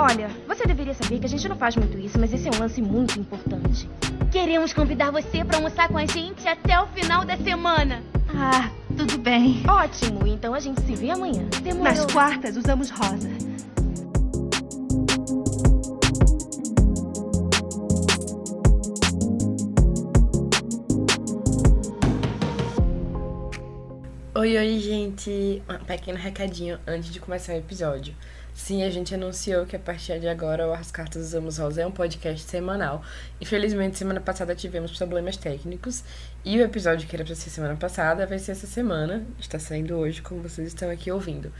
Olha, você deveria saber que a gente não faz muito isso, mas esse é um lance muito importante. Queremos convidar você para almoçar com a gente até o final da semana. Ah, tudo bem. Ótimo, então a gente se vê amanhã. Demorou. Nas quartas usamos rosa. Oi, oi, gente! Um pequeno recadinho antes de começar o episódio. Sim, a gente anunciou que a partir de agora o As Cartas Usamos Rosa é um podcast semanal. Infelizmente, semana passada tivemos problemas técnicos e o episódio que era para ser semana passada vai ser essa semana. Está saindo hoje, como vocês estão aqui ouvindo.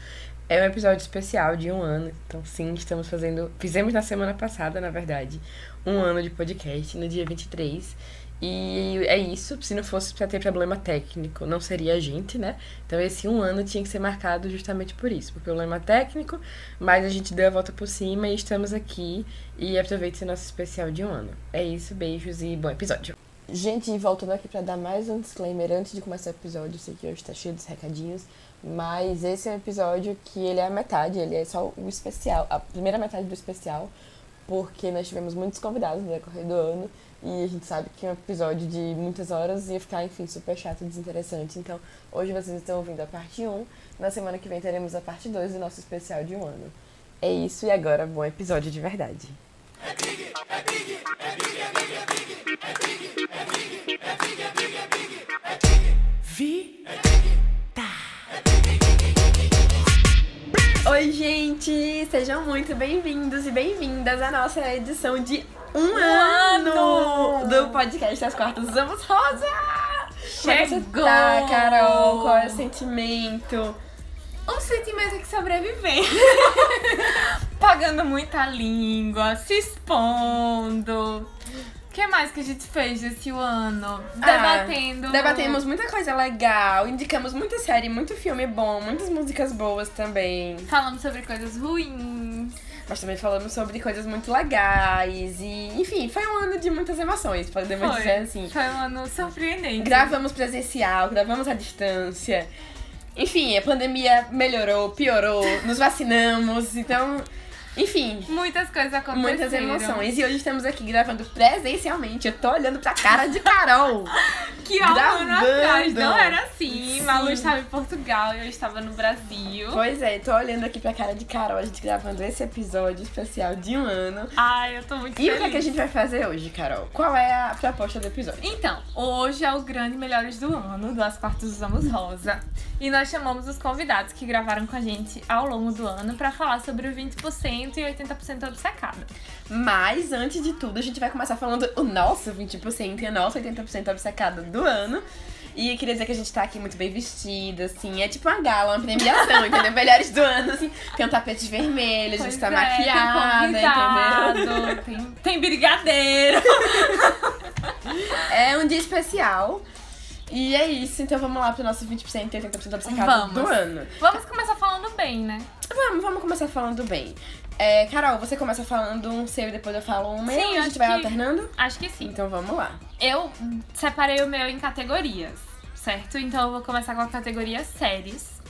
É um episódio especial de um ano, então sim, estamos fazendo. Fizemos na semana passada, na verdade, um ano de podcast, no dia 23. E é isso, se não fosse para ter problema técnico, não seria a gente, né? Então esse um ano tinha que ser marcado justamente por isso, por problema técnico, mas a gente deu a volta por cima e estamos aqui e aproveite esse nosso especial de um ano. É isso, beijos e bom episódio. Gente, voltando aqui para dar mais um disclaimer antes de começar o episódio, sei que hoje tá cheio dos recadinhos, mas esse é um episódio que ele é a metade, ele é só o especial, a primeira metade do especial, porque nós tivemos muitos convidados no decorrer do ano e a gente sabe que um episódio de muitas horas ia ficar, enfim, super chato e desinteressante. Então, hoje vocês estão ouvindo a parte 1. Na semana que vem teremos a parte 2 do nosso especial de um ano. É isso e agora, bom episódio de verdade. É big, é big, é big, é big, é big, é big, é big, é big, é big, é big, é big. Vi? É big. Oi, gente! Sejam muito bem-vindos e bem-vindas à nossa edição de um, um ano, ano, do podcast As Quartas Usamos Rosa! Chegou! Como tá, Carol? Qual é o sentimento? Um sentimento que sobreviver. Pagando muita língua, se expondo. O que mais que a gente fez esse ano? Debatendo. Ah, debatemos muita coisa legal, indicamos muita série, muito filme bom, muitas músicas boas também. Falamos sobre coisas ruins mas também falamos sobre coisas muito legais e, enfim, foi um ano de muitas emoções, podemos foi. dizer assim. Foi um ano surpreendente. Gravamos presencial, gravamos à distância. Enfim, a pandemia melhorou, piorou, nos vacinamos, então enfim. Muitas coisas aconteceram. Muitas emoções. E hoje estamos aqui gravando presencialmente. Eu tô olhando pra cara de Carol. que há um ano atrás não era assim. Sim. Malu estava em Portugal e eu estava no Brasil. Pois é, tô olhando aqui pra cara de Carol, a gente gravando esse episódio especial de um ano. Ai, eu tô muito e feliz. E o que, é que a gente vai fazer hoje, Carol? Qual é a proposta do episódio? Então, hoje é o grande Melhores do Ano, do As Quartas Usamos Rosa. E nós chamamos os convidados que gravaram com a gente ao longo do ano para falar sobre o 20% e 80% obcecada. Mas, antes de tudo, a gente vai começar falando o nosso 20% e a nossa 80% obcecada do ano. E queria dizer que a gente tá aqui muito bem vestida, assim. É tipo uma gala, uma premiação, entendeu? Melhores do ano, assim. Tem um tapete vermelho, a gente pois tá é, maquiada, tem entendeu? Tem, tem brigadeiro. é um dia especial. E é isso, então vamos lá pro nosso 20% e 80% obcecado do ano. Vamos começar falando bem, né? Vamos, vamos começar falando bem. É, Carol, você começa falando um seu e depois eu falo um meu? Sim, a gente vai que... alternando? Acho que sim. Então vamos lá. Eu separei o meu em categorias, certo? Então eu vou começar com a categoria séries.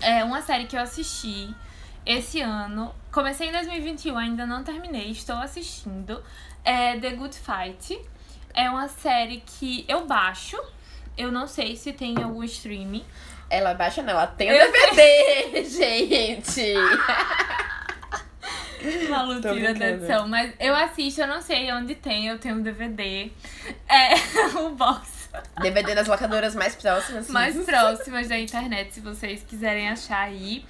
É uma série que eu assisti esse ano. Comecei em 2021, ainda não terminei, estou assistindo. É The Good Fight. É uma série que eu baixo. Eu não sei se tem algum streaming. Ela baixa não, ela tem o DVD, gente. Malu tira da edição. Mas eu assisto, eu não sei onde tem, eu tenho um DVD. É, o box. DVD nas locadoras mais próximas. Mais próximas da internet, se vocês quiserem achar aí.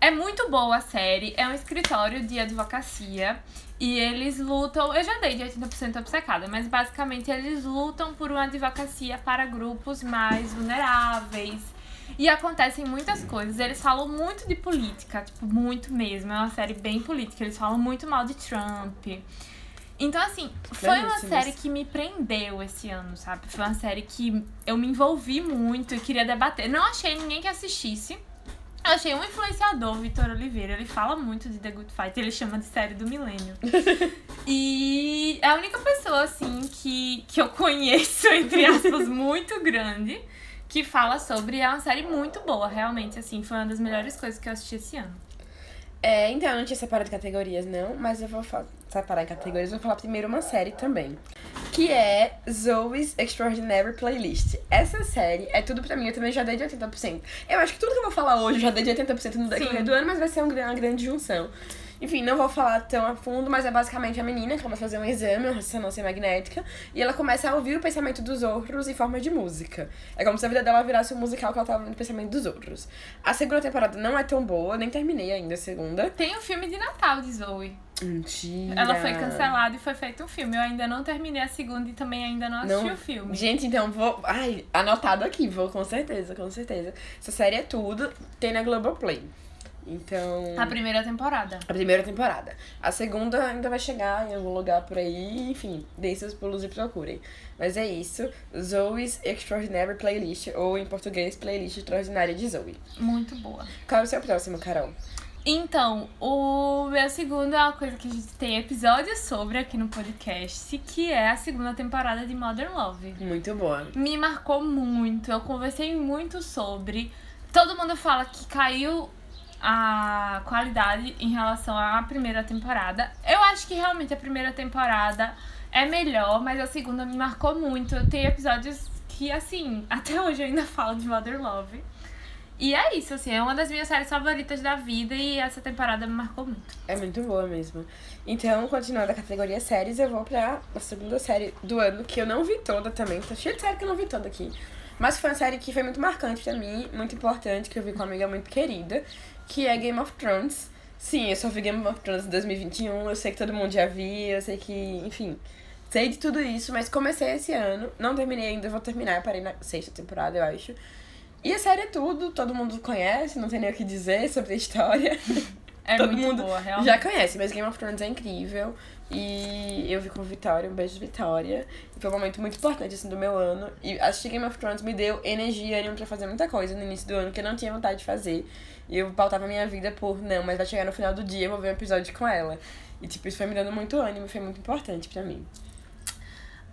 É muito boa a série, é um escritório de advocacia. E eles lutam, eu já dei de 80% obcecada, mas basicamente eles lutam por uma advocacia para grupos mais vulneráveis e acontecem muitas coisas. Eles falam muito de política, tipo, muito mesmo. É uma série bem política. Eles falam muito mal de Trump. Então, assim, foi uma série que me prendeu esse ano, sabe? Foi uma série que eu me envolvi muito e queria debater. Não achei ninguém que assistisse. Eu achei um influenciador, Vitor Oliveira. Ele fala muito de The Good Fight. Ele chama de série do milênio. e é a única pessoa, assim, que, que eu conheço, entre aspas, muito grande que fala sobre. É uma série muito boa, realmente, assim. Foi uma das melhores coisas que eu assisti esse ano. É, então, eu não tinha separado categorias, não, mas eu vou separar em categorias. Vou falar primeiro uma série também. Que é Zoe's Extraordinary Playlist. Essa série é tudo pra mim, eu também já dei de 80%. Eu acho que tudo que eu vou falar hoje eu já dei de 80% no decorrer do ano, mas vai ser uma grande junção. Enfim, não vou falar tão a fundo, mas é basicamente a menina que começa a fazer um exame, uma ressonância magnética, e ela começa a ouvir o pensamento dos outros em forma de música. É como se a vida dela virasse um musical que ela tava ouvindo o pensamento dos outros. A segunda temporada não é tão boa, nem terminei ainda a segunda. Tem o um filme de Natal de Zoe. Mentira. Ela foi cancelada e foi feito um filme. Eu ainda não terminei a segunda e também ainda não assisti não... o filme. Gente, então vou. Ai, anotado aqui, vou com certeza, com certeza. Essa série é tudo, tem na Globoplay. Então. A primeira temporada. A primeira temporada. A segunda ainda vai chegar em algum lugar por aí, enfim, deem seus pulos e procurem. Mas é isso. Zoe's Extraordinary Playlist, ou em português, Playlist Extraordinária de Zoe. Muito boa. Qual é o seu próximo, Carol? Então, o meu segundo é uma coisa que a gente tem episódios sobre aqui no podcast, que é a segunda temporada de Modern Love. Muito boa. Me marcou muito, eu conversei muito sobre. Todo mundo fala que caiu a qualidade em relação à primeira temporada. Eu acho que realmente a primeira temporada é melhor, mas a segunda me marcou muito. Tenho episódios que, assim, até hoje eu ainda falo de Mother Love. E é isso, assim, é uma das minhas séries favoritas da vida e essa temporada me marcou muito. É muito boa mesmo. Então, continuando a categoria séries, eu vou pra a segunda série do ano, que eu não vi toda também. Tá cheio de série que eu não vi toda aqui. Mas foi uma série que foi muito marcante pra mim, muito importante, que eu vi com uma amiga muito querida, que é Game of Thrones. Sim, eu só vi Game of Thrones em 2021, eu sei que todo mundo já viu, eu sei que, enfim, sei de tudo isso, mas comecei esse ano, não terminei ainda, vou terminar, parei na sexta temporada, eu acho. E a série é tudo, todo mundo conhece, não tem nem o que dizer sobre a história. É todo muito mundo boa, realmente. já conhece, mas Game of Thrones é incrível. E eu vi com Vitória, um beijo Vitória. E foi um momento muito importante assim, do meu ano. E assistir Game of Thrones me deu energia e ânimo pra fazer muita coisa no início do ano que eu não tinha vontade de fazer. E eu pautava minha vida por, não, mas vai chegar no final do dia eu vou ver um episódio com ela. E, tipo, isso foi me dando muito ânimo foi muito importante pra mim.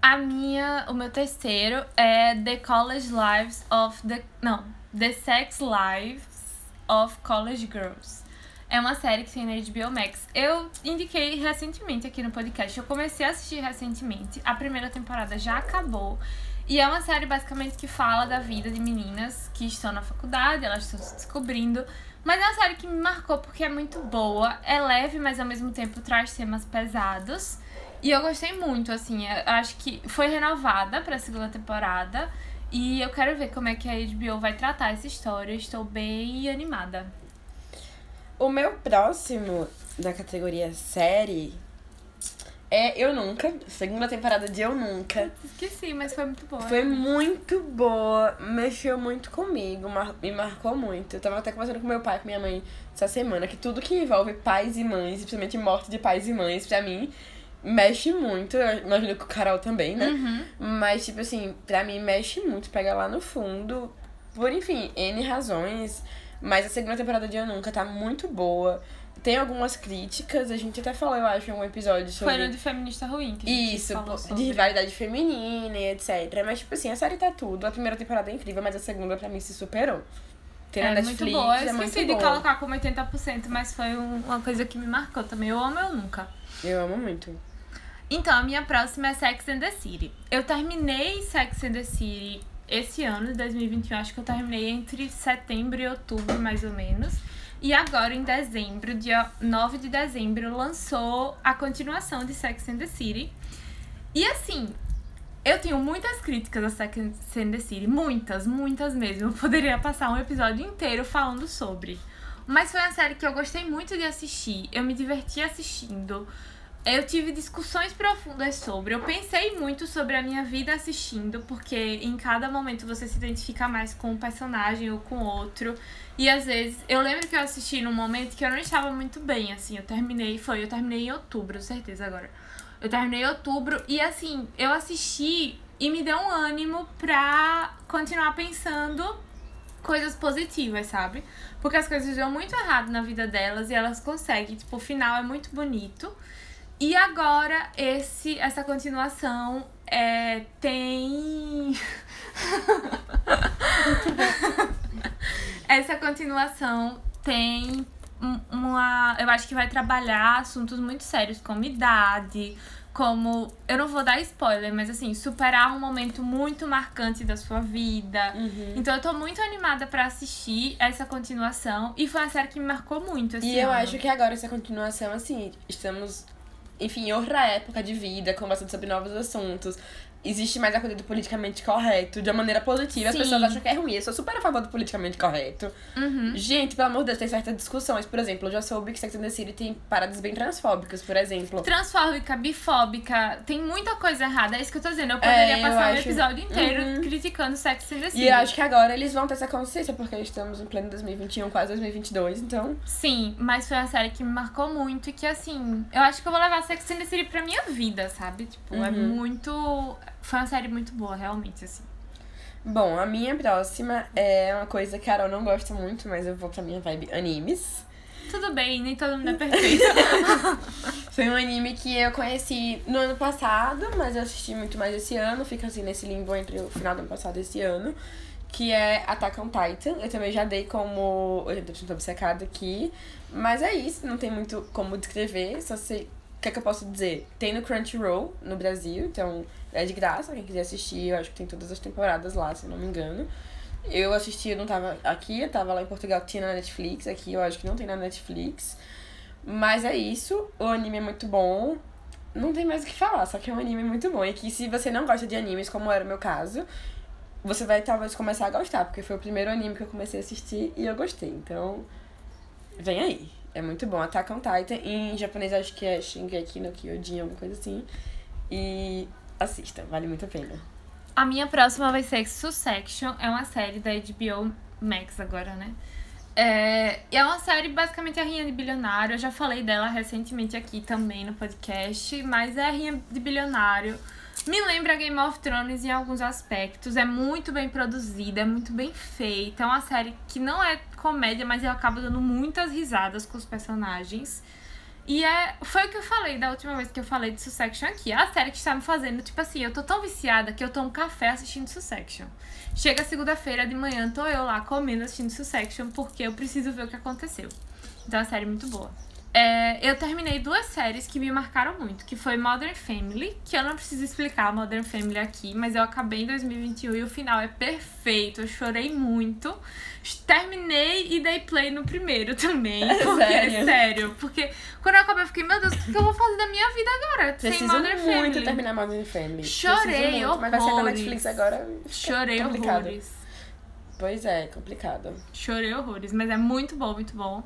A minha, o meu terceiro é The College Lives of the. Não, The Sex Lives of College Girls. É uma série que tem na HBO Max. Eu indiquei recentemente aqui no podcast. Eu comecei a assistir recentemente. A primeira temporada já acabou. E é uma série basicamente que fala da vida de meninas que estão na faculdade, elas estão se descobrindo. Mas é uma série que me marcou porque é muito boa, é leve, mas ao mesmo tempo traz temas pesados. E eu gostei muito, assim, eu acho que foi renovada para a segunda temporada. E eu quero ver como é que a HBO vai tratar essa história. Estou bem animada. O meu próximo da categoria série é Eu Nunca, segunda temporada de Eu Nunca. Esqueci, mas foi muito boa. Foi muito boa, mexeu muito comigo, mar me marcou muito. Eu tava até conversando com meu pai e com minha mãe essa semana, que tudo que envolve pais e mães, principalmente morte de pais e mães, pra mim, mexe muito. Eu imagino que o Carol também, né? Uhum. Mas, tipo assim, pra mim mexe muito, pega lá no fundo, por enfim, N razões. Mas a segunda temporada de Eu Nunca tá muito boa tem algumas críticas, a gente até falou, eu acho, em um episódio sobre. Foi no de feminista ruim que a gente Isso, falou sobre. de rivalidade feminina e etc. Mas, tipo assim, a série tá tudo. A primeira temporada é incrível, mas a segunda pra mim se superou. Tem é Netflix, muito boa. Eu esqueci é de boa. colocar como 80%, mas foi uma coisa que me marcou também. Eu amo eu nunca. Eu amo muito. Então, a minha próxima é Sex and the City. Eu terminei Sex and the City esse ano, 2021. Acho que eu terminei entre setembro e outubro, mais ou menos. E agora, em dezembro, dia 9 de dezembro, lançou a continuação de Sex and the City. E assim, eu tenho muitas críticas a Sex and the City. Muitas, muitas mesmo. Eu poderia passar um episódio inteiro falando sobre. Mas foi uma série que eu gostei muito de assistir. Eu me diverti assistindo. Eu tive discussões profundas sobre. Eu pensei muito sobre a minha vida assistindo, porque em cada momento você se identifica mais com um personagem ou com outro. E às vezes, eu lembro que eu assisti num momento que eu não estava muito bem, assim. Eu terminei, foi, eu terminei em outubro, certeza agora. Eu terminei em outubro e assim, eu assisti e me deu um ânimo pra continuar pensando coisas positivas, sabe? Porque as coisas dão muito errado na vida delas e elas conseguem, tipo, o final é muito bonito. E agora esse essa continuação é, tem essa continuação tem um- uma. Eu acho que vai trabalhar assuntos muito sérios, como idade, como. Eu não vou dar spoiler, mas assim, superar um momento muito marcante da sua vida. Uhum. Então eu tô muito animada pra assistir essa continuação. E foi uma série que me marcou muito E eu ano. acho que agora essa continuação, assim, estamos, enfim, outra época de vida, conversando sobre novos assuntos. Existe mais a coisa do politicamente correto, de uma maneira positiva. As Sim. pessoas acham que é ruim. Eu sou super a favor do politicamente correto. Uhum. Gente, pelo amor de Deus, tem certas discussões. Por exemplo, eu já soube que Sex and the City tem paradas bem transfóbicas, por exemplo. Transfóbica, bifóbica, tem muita coisa errada. É isso que eu tô dizendo. Eu poderia eu passar acho- episódio inteiro Uhum. criticando Sex and the City. E eu acho que agora eles vão ter essa consciência, porque estamos em pleno 2021, quase 2022, então... Sim, mas foi uma série que me marcou muito e que, assim, eu acho que eu vou levar Sex and the City pra minha vida, sabe? Tipo, é Uhum. muito. Foi uma série muito boa, realmente, assim. Bom, a minha próxima é uma coisa que a Carol não gosta muito, mas eu vou pra minha vibe animes. Tudo bem, nem todo mundo é perfeito. Foi um anime que eu conheci no ano passado, mas eu assisti muito mais esse ano. Fica assim nesse limbo entre o final do ano passado e esse ano. Que é Attack on Titan. Eu também já dei como 80% obcecada aqui. Mas é isso, não tem muito como descrever. Só sei. Que é que eu posso dizer? Tem no Crunchyroll, no Brasil, então é de graça. Quem quiser assistir, eu acho que tem todas as temporadas lá, se não me engano. Eu assisti, eu não tava aqui, eu tava lá em Portugal, tinha na Netflix. Aqui eu acho que não tem na Netflix. Mas é isso, o anime é muito bom. Não tem mais o que falar, só que é um anime muito bom. E que se você não gosta de animes, como era o meu caso, você vai talvez começar a gostar, porque foi o primeiro anime que eu comecei a assistir e eu gostei. Então, vem aí. É muito bom. Attack on Titan, em japonês acho que é Shingeki no Kyojin, alguma coisa assim. E assista, vale muito a pena. A minha próxima vai ser Succession. É uma série da HBO Max agora, né? É, é uma série basicamente a Rinha de Bilionário. Eu já falei dela recentemente aqui também no podcast, mas é a Rinha de Bilionário. Me lembra Game of Thrones em alguns aspectos. É muito bem produzida, é muito bem feita. É uma série que não é comédia, mas eu acabo dando muitas risadas com os personagens. E é, foi o que eu falei da última vez que eu falei de Succession aqui. É a série que está me fazendo, tipo assim, eu tô tão viciada que eu tomo café assistindo Succession. Chega segunda-feira de manhã, tô eu lá comendo assistindo Succession porque eu preciso ver o que aconteceu. Então é uma série muito boa. É, eu terminei duas séries que me marcaram muito, que foi Modern Family, que eu não preciso explicar Modern Family aqui, mas eu acabei em 2021 e o final é perfeito, eu chorei muito. Terminei e dei play no primeiro também, porque sério? sério, porque quando eu acabei eu fiquei, meu Deus, o que eu vou fazer da minha vida agora? sem Preciso Modern muito Family. terminar Modern Family. Chorei muito, Mas vai na horrores. Netflix agora. fica Chorei complicado. horrores. Pois é, complicado. Chorei horrores, mas é muito bom, muito bom.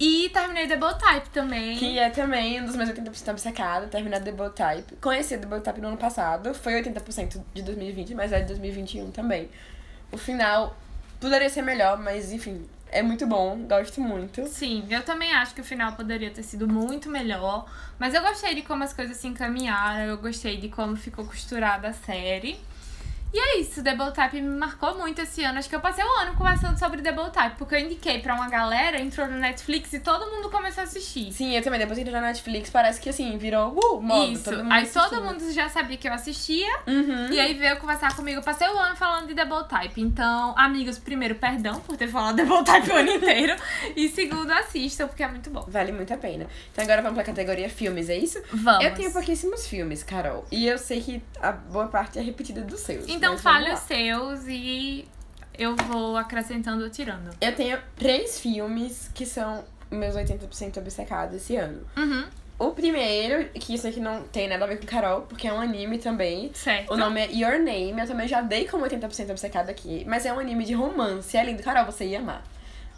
E terminei Double Type também. Que é também um dos meus 80% obcecado, terminar The Bold Type. Conheci The Bold Type no ano passado, foi 80% de 2020, mas é de 2021 também. O final poderia ser melhor, mas enfim, é muito bom, gosto muito. Sim, eu também acho que o final poderia ter sido muito melhor. Mas eu gostei de como as coisas se encaminharam, eu gostei de como ficou costurada a série. E é isso, Double Type me marcou muito esse ano. Acho que eu passei um ano conversando sobre Double Type, porque eu indiquei pra uma galera, entrou no Netflix e todo mundo começou a assistir. Sim, eu também, depois que entrei na Netflix, parece que assim, virou uh, moda. Isso, todo mundo aí todo assistindo. mundo já sabia que eu assistia. Uhum. E aí veio conversar comigo. Eu passei o ano falando de Double Type. Então, amigos, primeiro, perdão por ter falado Double Type o ano inteiro. E segundo, assistam, porque é muito bom. Vale muito a pena. Então agora vamos pra categoria filmes, é isso? Vamos. Eu tenho pouquíssimos filmes, Carol. E eu sei que a boa parte é repetida dos seus. Então mas fale os seus e eu vou acrescentando ou tirando. Eu tenho três filmes que são meus 80% obcecados esse ano. Uhum. O primeiro, que isso aqui não tem nada a ver com Carol, porque é um anime também. Certo. O nome é Your Name, eu também já dei como 80% obcecado aqui, mas é um anime de romance, é lindo. Carol, você ia amar.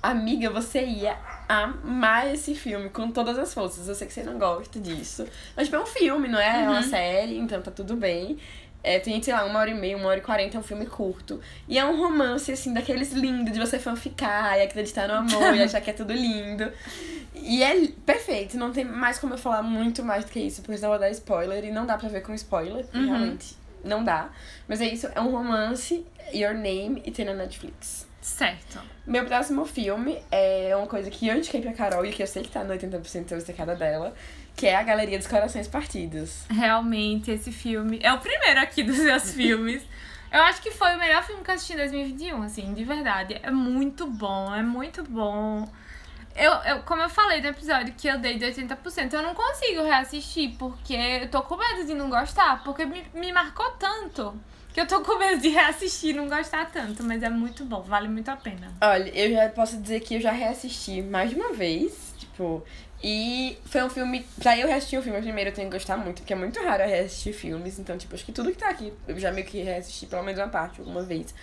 Amiga, você ia amar esse filme com todas as forças. Eu sei que você não gosta disso. Mas, tipo, é um filme, não é? É uma série, então tá tudo bem. É, tem, sei lá, uma hora e meia, uma hora e quarenta, é um filme curto. E é um romance, assim, daqueles lindos, de você fanficar e acreditar no amor e achar que é tudo lindo. E é perfeito, não tem mais como eu falar muito mais do que isso, porque senão eu vou dar spoiler e não dá pra ver com spoiler, Uhum. realmente. Não dá. Mas é isso, é um romance, Your Name, e tem na Netflix. Certo. Meu próximo filme é uma coisa que eu indiquei pra Carol e que eu sei que tá no 80% obcecada dela, que é a Galeria dos Corações Partidos. Realmente, esse filme é o primeiro aqui dos meus filmes. Eu acho que foi o melhor filme que eu assisti em 2021, assim, de verdade. É muito bom, é muito bom. eu, eu, como eu falei no episódio que eu dei de 80%, eu não consigo reassistir, porque eu tô com medo de não gostar, porque me, me marcou tanto. Que eu tô com medo de reassistir e não gostar tanto, mas é muito bom, vale muito a pena. Olha, eu já posso dizer que eu já reassisti mais de uma vez, tipo, e foi um filme. Pra eu reassistir um filme primeiro eu tenho que gostar muito, porque é muito raro eu reassistir filmes, então, tipo, acho que tudo que tá aqui eu já meio que reassisti pelo menos uma parte alguma vez.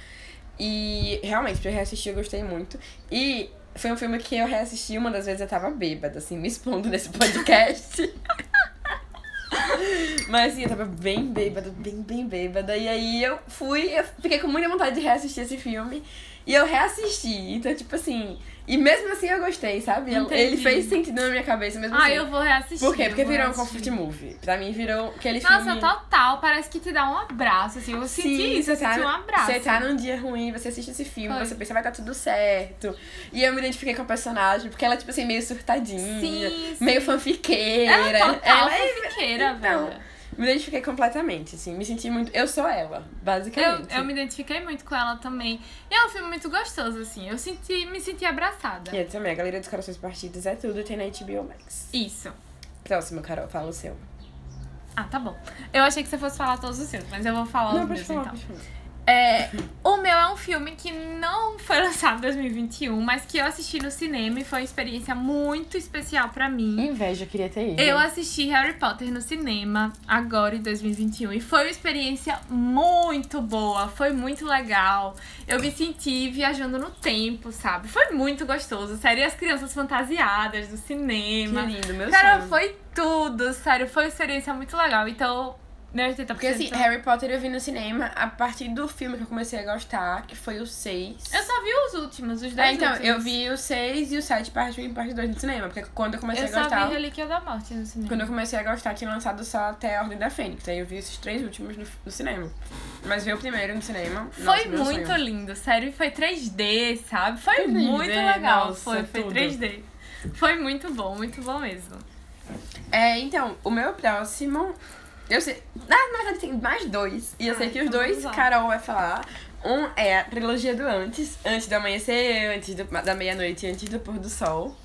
E realmente, pra eu reassistir eu gostei muito. E foi um filme que eu reassisti uma das vezes eu tava bêbada, assim, me expondo nesse podcast. Mas assim, eu tava bem bêbada, bem, bem bêbada. E aí eu fui, eu fiquei com muita vontade de reassistir esse filme. E eu reassisti. Então, tipo assim. E mesmo assim eu gostei, sabe? Entendi. Ele fez sentido na minha cabeça mesmo Ah, assim. eu vou reassistir. Por quê? Porque virou um comfort movie. Pra mim virou aquele Nossa, filme. total, parece que te dá um abraço, assim. Eu senti isso, eu tá, senti um abraço. Você tá num dia ruim, você assiste esse filme, Foi. você pensa, vai dar tudo certo. E eu me identifiquei com a personagem, porque ela é, tipo assim, meio surtadinha, Sim, sim. meio fanfiqueira. Ela é total Ela é- fanfiqueira, Então, velho. Me identifiquei completamente, assim. Me senti muito. Eu sou ela, basicamente. Eu, eu me identifiquei muito com ela também. E é um filme muito gostoso, assim. Eu senti, me senti abraçada. E eu também, a Galeria dos Corações Partidos é tudo, tem na HBO Max. Isso. Próximo, Carol, fala o seu. Ah, tá bom. Eu achei que você fosse falar todos os seus, mas eu vou falar Não, os meus falar, então. É, o meu é um filme que não foi lançado em 2021, mas que eu assisti no cinema e foi uma experiência muito especial pra mim. Inveja, eu queria ter ido. Eu assisti Harry Potter no cinema agora em 2021 e foi uma experiência muito boa, foi muito legal. Eu me senti viajando no tempo, sabe? Foi muito gostoso, sério, e as crianças fantasiadas do Que cinema. lindo, meu Cara, sonho. foi tudo, sério, foi uma experiência muito legal. Então, meu 80%. Porque assim, Harry Potter eu vi no cinema a partir do filme que eu comecei a gostar, que foi o 6. Eu só vi os últimos, os dois É, então, últimos. eu vi o 6 e o 7 parte 1 e parte 2 no cinema. Porque quando eu comecei Eu a só gostar. vi Relíquia da Morte no cinema. Quando eu comecei a gostar, tinha lançado só até a Ordem da Fênix. Aí eu vi esses três últimos no, no cinema. Mas ver o primeiro no cinema. Foi nossa, meu muito sonho. lindo, sério, foi 3D, sabe? Foi 3D, muito legal. nossa, foi, foi tudo. 3D. Foi muito bom, muito bom mesmo. É, então, o meu próximo. Eu sei. Ah, na verdade tem mais dois. E eu Ah, sei que os então dois. Carol vai falar. Um é a trilogia do antes, antes do amanhecer, antes do- da meia-noite e antes do pôr do sol.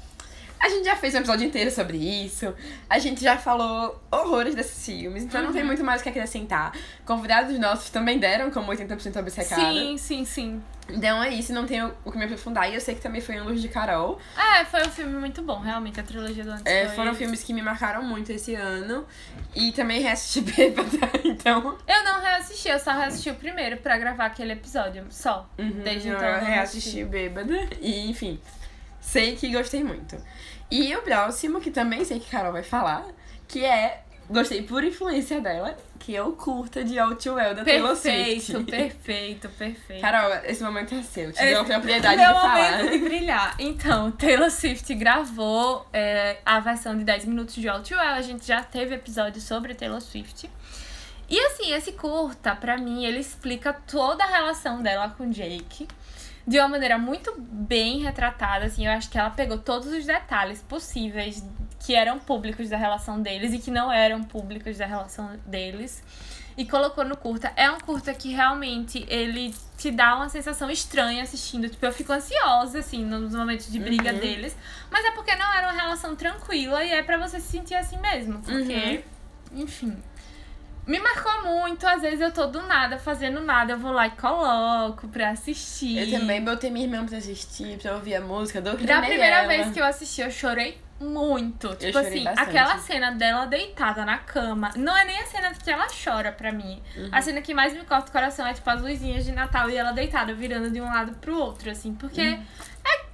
A gente já fez um episódio inteiro sobre isso. A gente já falou horrores desses filmes, então Uhum. não tem muito mais o que acrescentar. Convidados nossos também deram como 80% obcecada. Sim, sim, sim. Então é isso, não tenho o que me aprofundar. E eu sei que também foi um Luz de Carol. É, foi um filme muito bom, realmente, a trilogia do antes É, foram filmes que me marcaram muito esse ano. E também reassisti bêbada, então. Eu não reassisti, eu só reassisti o primeiro pra gravar aquele episódio, só. Desde Uhum, eu então eu reassisti bêbada. E, enfim, sei que gostei muito. E o próximo, que também sei que Carol vai falar, que é. Gostei por influência dela, que o curta de All Too Well da Taylor Perfeito, Swift. perfeito, perfeito. Carol, esse momento é seu. Te Esse- dou a propriedade de falar. momento de brilhar. Então, Taylor Swift gravou é, a versão de 10 minutos de All Too Well. A gente já teve episódio sobre Taylor Swift. E assim, esse curta, pra mim, ele explica toda a relação dela com Jake. De uma maneira muito bem retratada, assim, eu acho que ela pegou todos os detalhes possíveis que eram públicos da relação deles e que não eram públicos da relação deles e colocou no curta. É um curta que realmente ele te dá uma sensação estranha assistindo. Tipo, eu fico ansiosa, assim, nos momentos de briga Uhum. deles. Mas é porque não era uma relação tranquila e é pra você se sentir assim mesmo. Porque, enfim. Me marcou muito, às vezes eu tô do nada fazendo nada, eu vou lá e coloco pra assistir. Eu também botei minha irmã pra assistir, pra ouvir a música, dou Da primeira vez que eu assisti, eu chorei muito. Tipo chorei assim, bastante. aquela cena dela deitada na cama. Não é nem a cena que ela chora pra mim. A cena que mais me corta o coração é tipo as luzinhas de Natal e ela deitada, virando de um lado pro outro, assim. Porque é-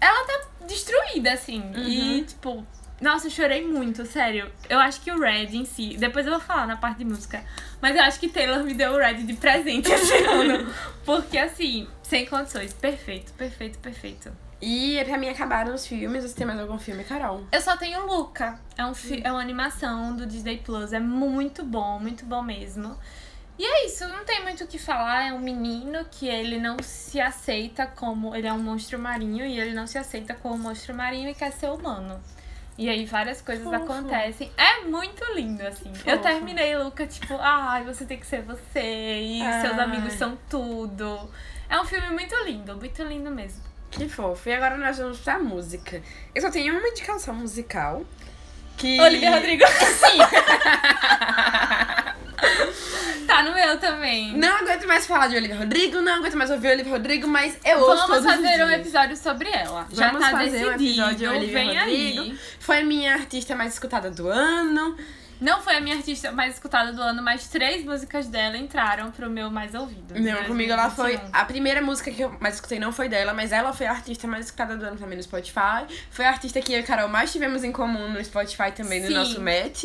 ela tá destruída, assim. E, tipo. Nossa, eu chorei muito, sério. Eu acho que o Red em si. Depois eu vou falar na parte de música. Mas eu acho que Taylor me deu o Red de presente esse ano. Porque, assim, sem condições. Perfeito, perfeito, perfeito. E pra mim acabaram os filmes. Você tem mais algum filme, Carol? Eu só tenho Luca. É, um fi- é uma animação do Disney Plus. É muito bom, muito bom mesmo. E é isso, não tem muito o que falar. É um menino que ele não se aceita como. Ele é um monstro marinho e ele não se aceita como monstro marinho e quer ser humano. E aí várias coisas acontecem. É muito lindo, assim. Eu terminei Luca, tipo, ai, você tem que ser você. E seus Ai. amigos são tudo. É um filme muito lindo, muito lindo mesmo. Que fofo. E agora nós vamos pra música. Eu só tenho uma indicação musical. Que... Olivia Rodrigo. Sim! tá no meu também. Não aguento mais falar de Olivia Rodrigo, não aguento mais ouvir Olivia Rodrigo, mas eu ouço Vamos todos os fazer um episódio sobre ela. Já Vamos tá fazer um decidido. episódio de Olivia Vem Rodrigo. aí. Foi a minha artista mais escutada do ano. Não foi a minha artista mais escutada do ano, mas três músicas dela entraram pro meu mais ouvido. Não, comigo ela foi. 2021. A primeira música que eu mais escutei não foi dela, mas ela foi a artista mais escutada do ano também no Spotify. Foi a artista que eu e a Carol mais tivemos em comum no Spotify também, no Sim. nosso match.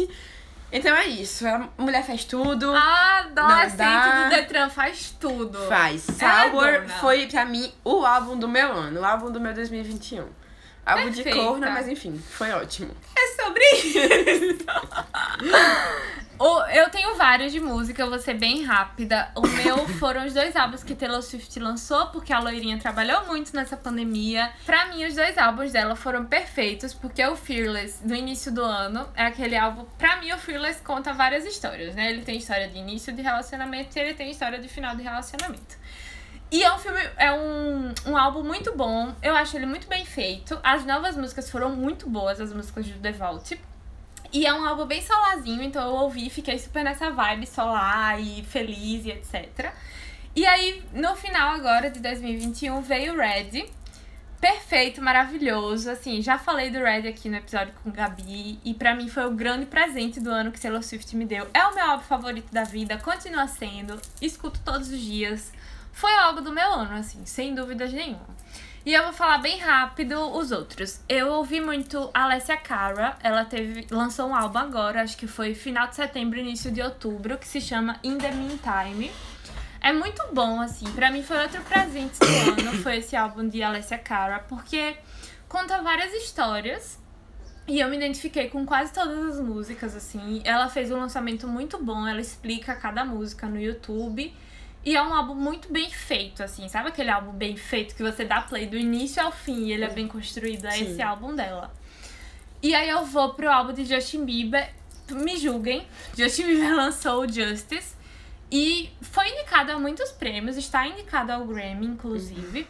Então é isso. A mulher faz tudo. A adolescente dá. do Detran faz tudo. Faz. É Sour dona. foi pra mim o álbum do meu ano, o álbum do meu 2021. Álbum de Perfeita. corna, mas enfim, foi ótimo. É sobre isso. O- eu tenho vários de música, eu vou ser bem rápida. O meu foram os dois álbuns que Taylor Swift lançou, porque a loirinha trabalhou muito nessa pandemia. Pra mim, os dois álbuns dela foram perfeitos, porque o Fearless, do início do ano, é aquele álbum. Pra mim, o Fearless conta várias histórias, né? Ele tem história de início de relacionamento e ele tem história de final de relacionamento. E é um filme, é um, um álbum muito bom. Eu acho ele muito bem feito. As novas músicas foram muito boas, as músicas do The Vault. E é um álbum bem solarzinho, então eu ouvi e fiquei super nessa vibe solar e feliz e etc. E aí, no final agora de 2021, veio Red. Perfeito, maravilhoso. Assim, já falei do Red aqui no episódio com Gabi. E pra mim foi o grande presente do ano que Taylor Swift me deu. É o meu álbum favorito da vida, continua sendo. Escuto todos os dias. Foi o álbum do meu ano, assim, sem dúvidas nenhuma. E eu vou falar bem rápido os outros. Eu ouvi muito a Alessia Cara. Ela teve, lançou um álbum agora, acho que foi final de setembro, início de outubro, que se chama In the Meantime. É muito bom, assim. Pra mim foi outro presente do ano, foi esse álbum de Alessia Cara, porque conta várias histórias. E eu me identifiquei com quase todas as músicas, assim. Ela fez um lançamento muito bom, ela explica cada música no YouTube. E é um álbum muito bem feito, assim. Sabe aquele álbum bem feito que você dá play do início ao fim e ele é bem construído? É Sim. esse álbum dela. E aí eu vou pro álbum de Justin Bieber. Me julguem. Justin Bieber lançou o Justice. E foi indicado a muitos prêmios, está indicado ao Grammy, inclusive.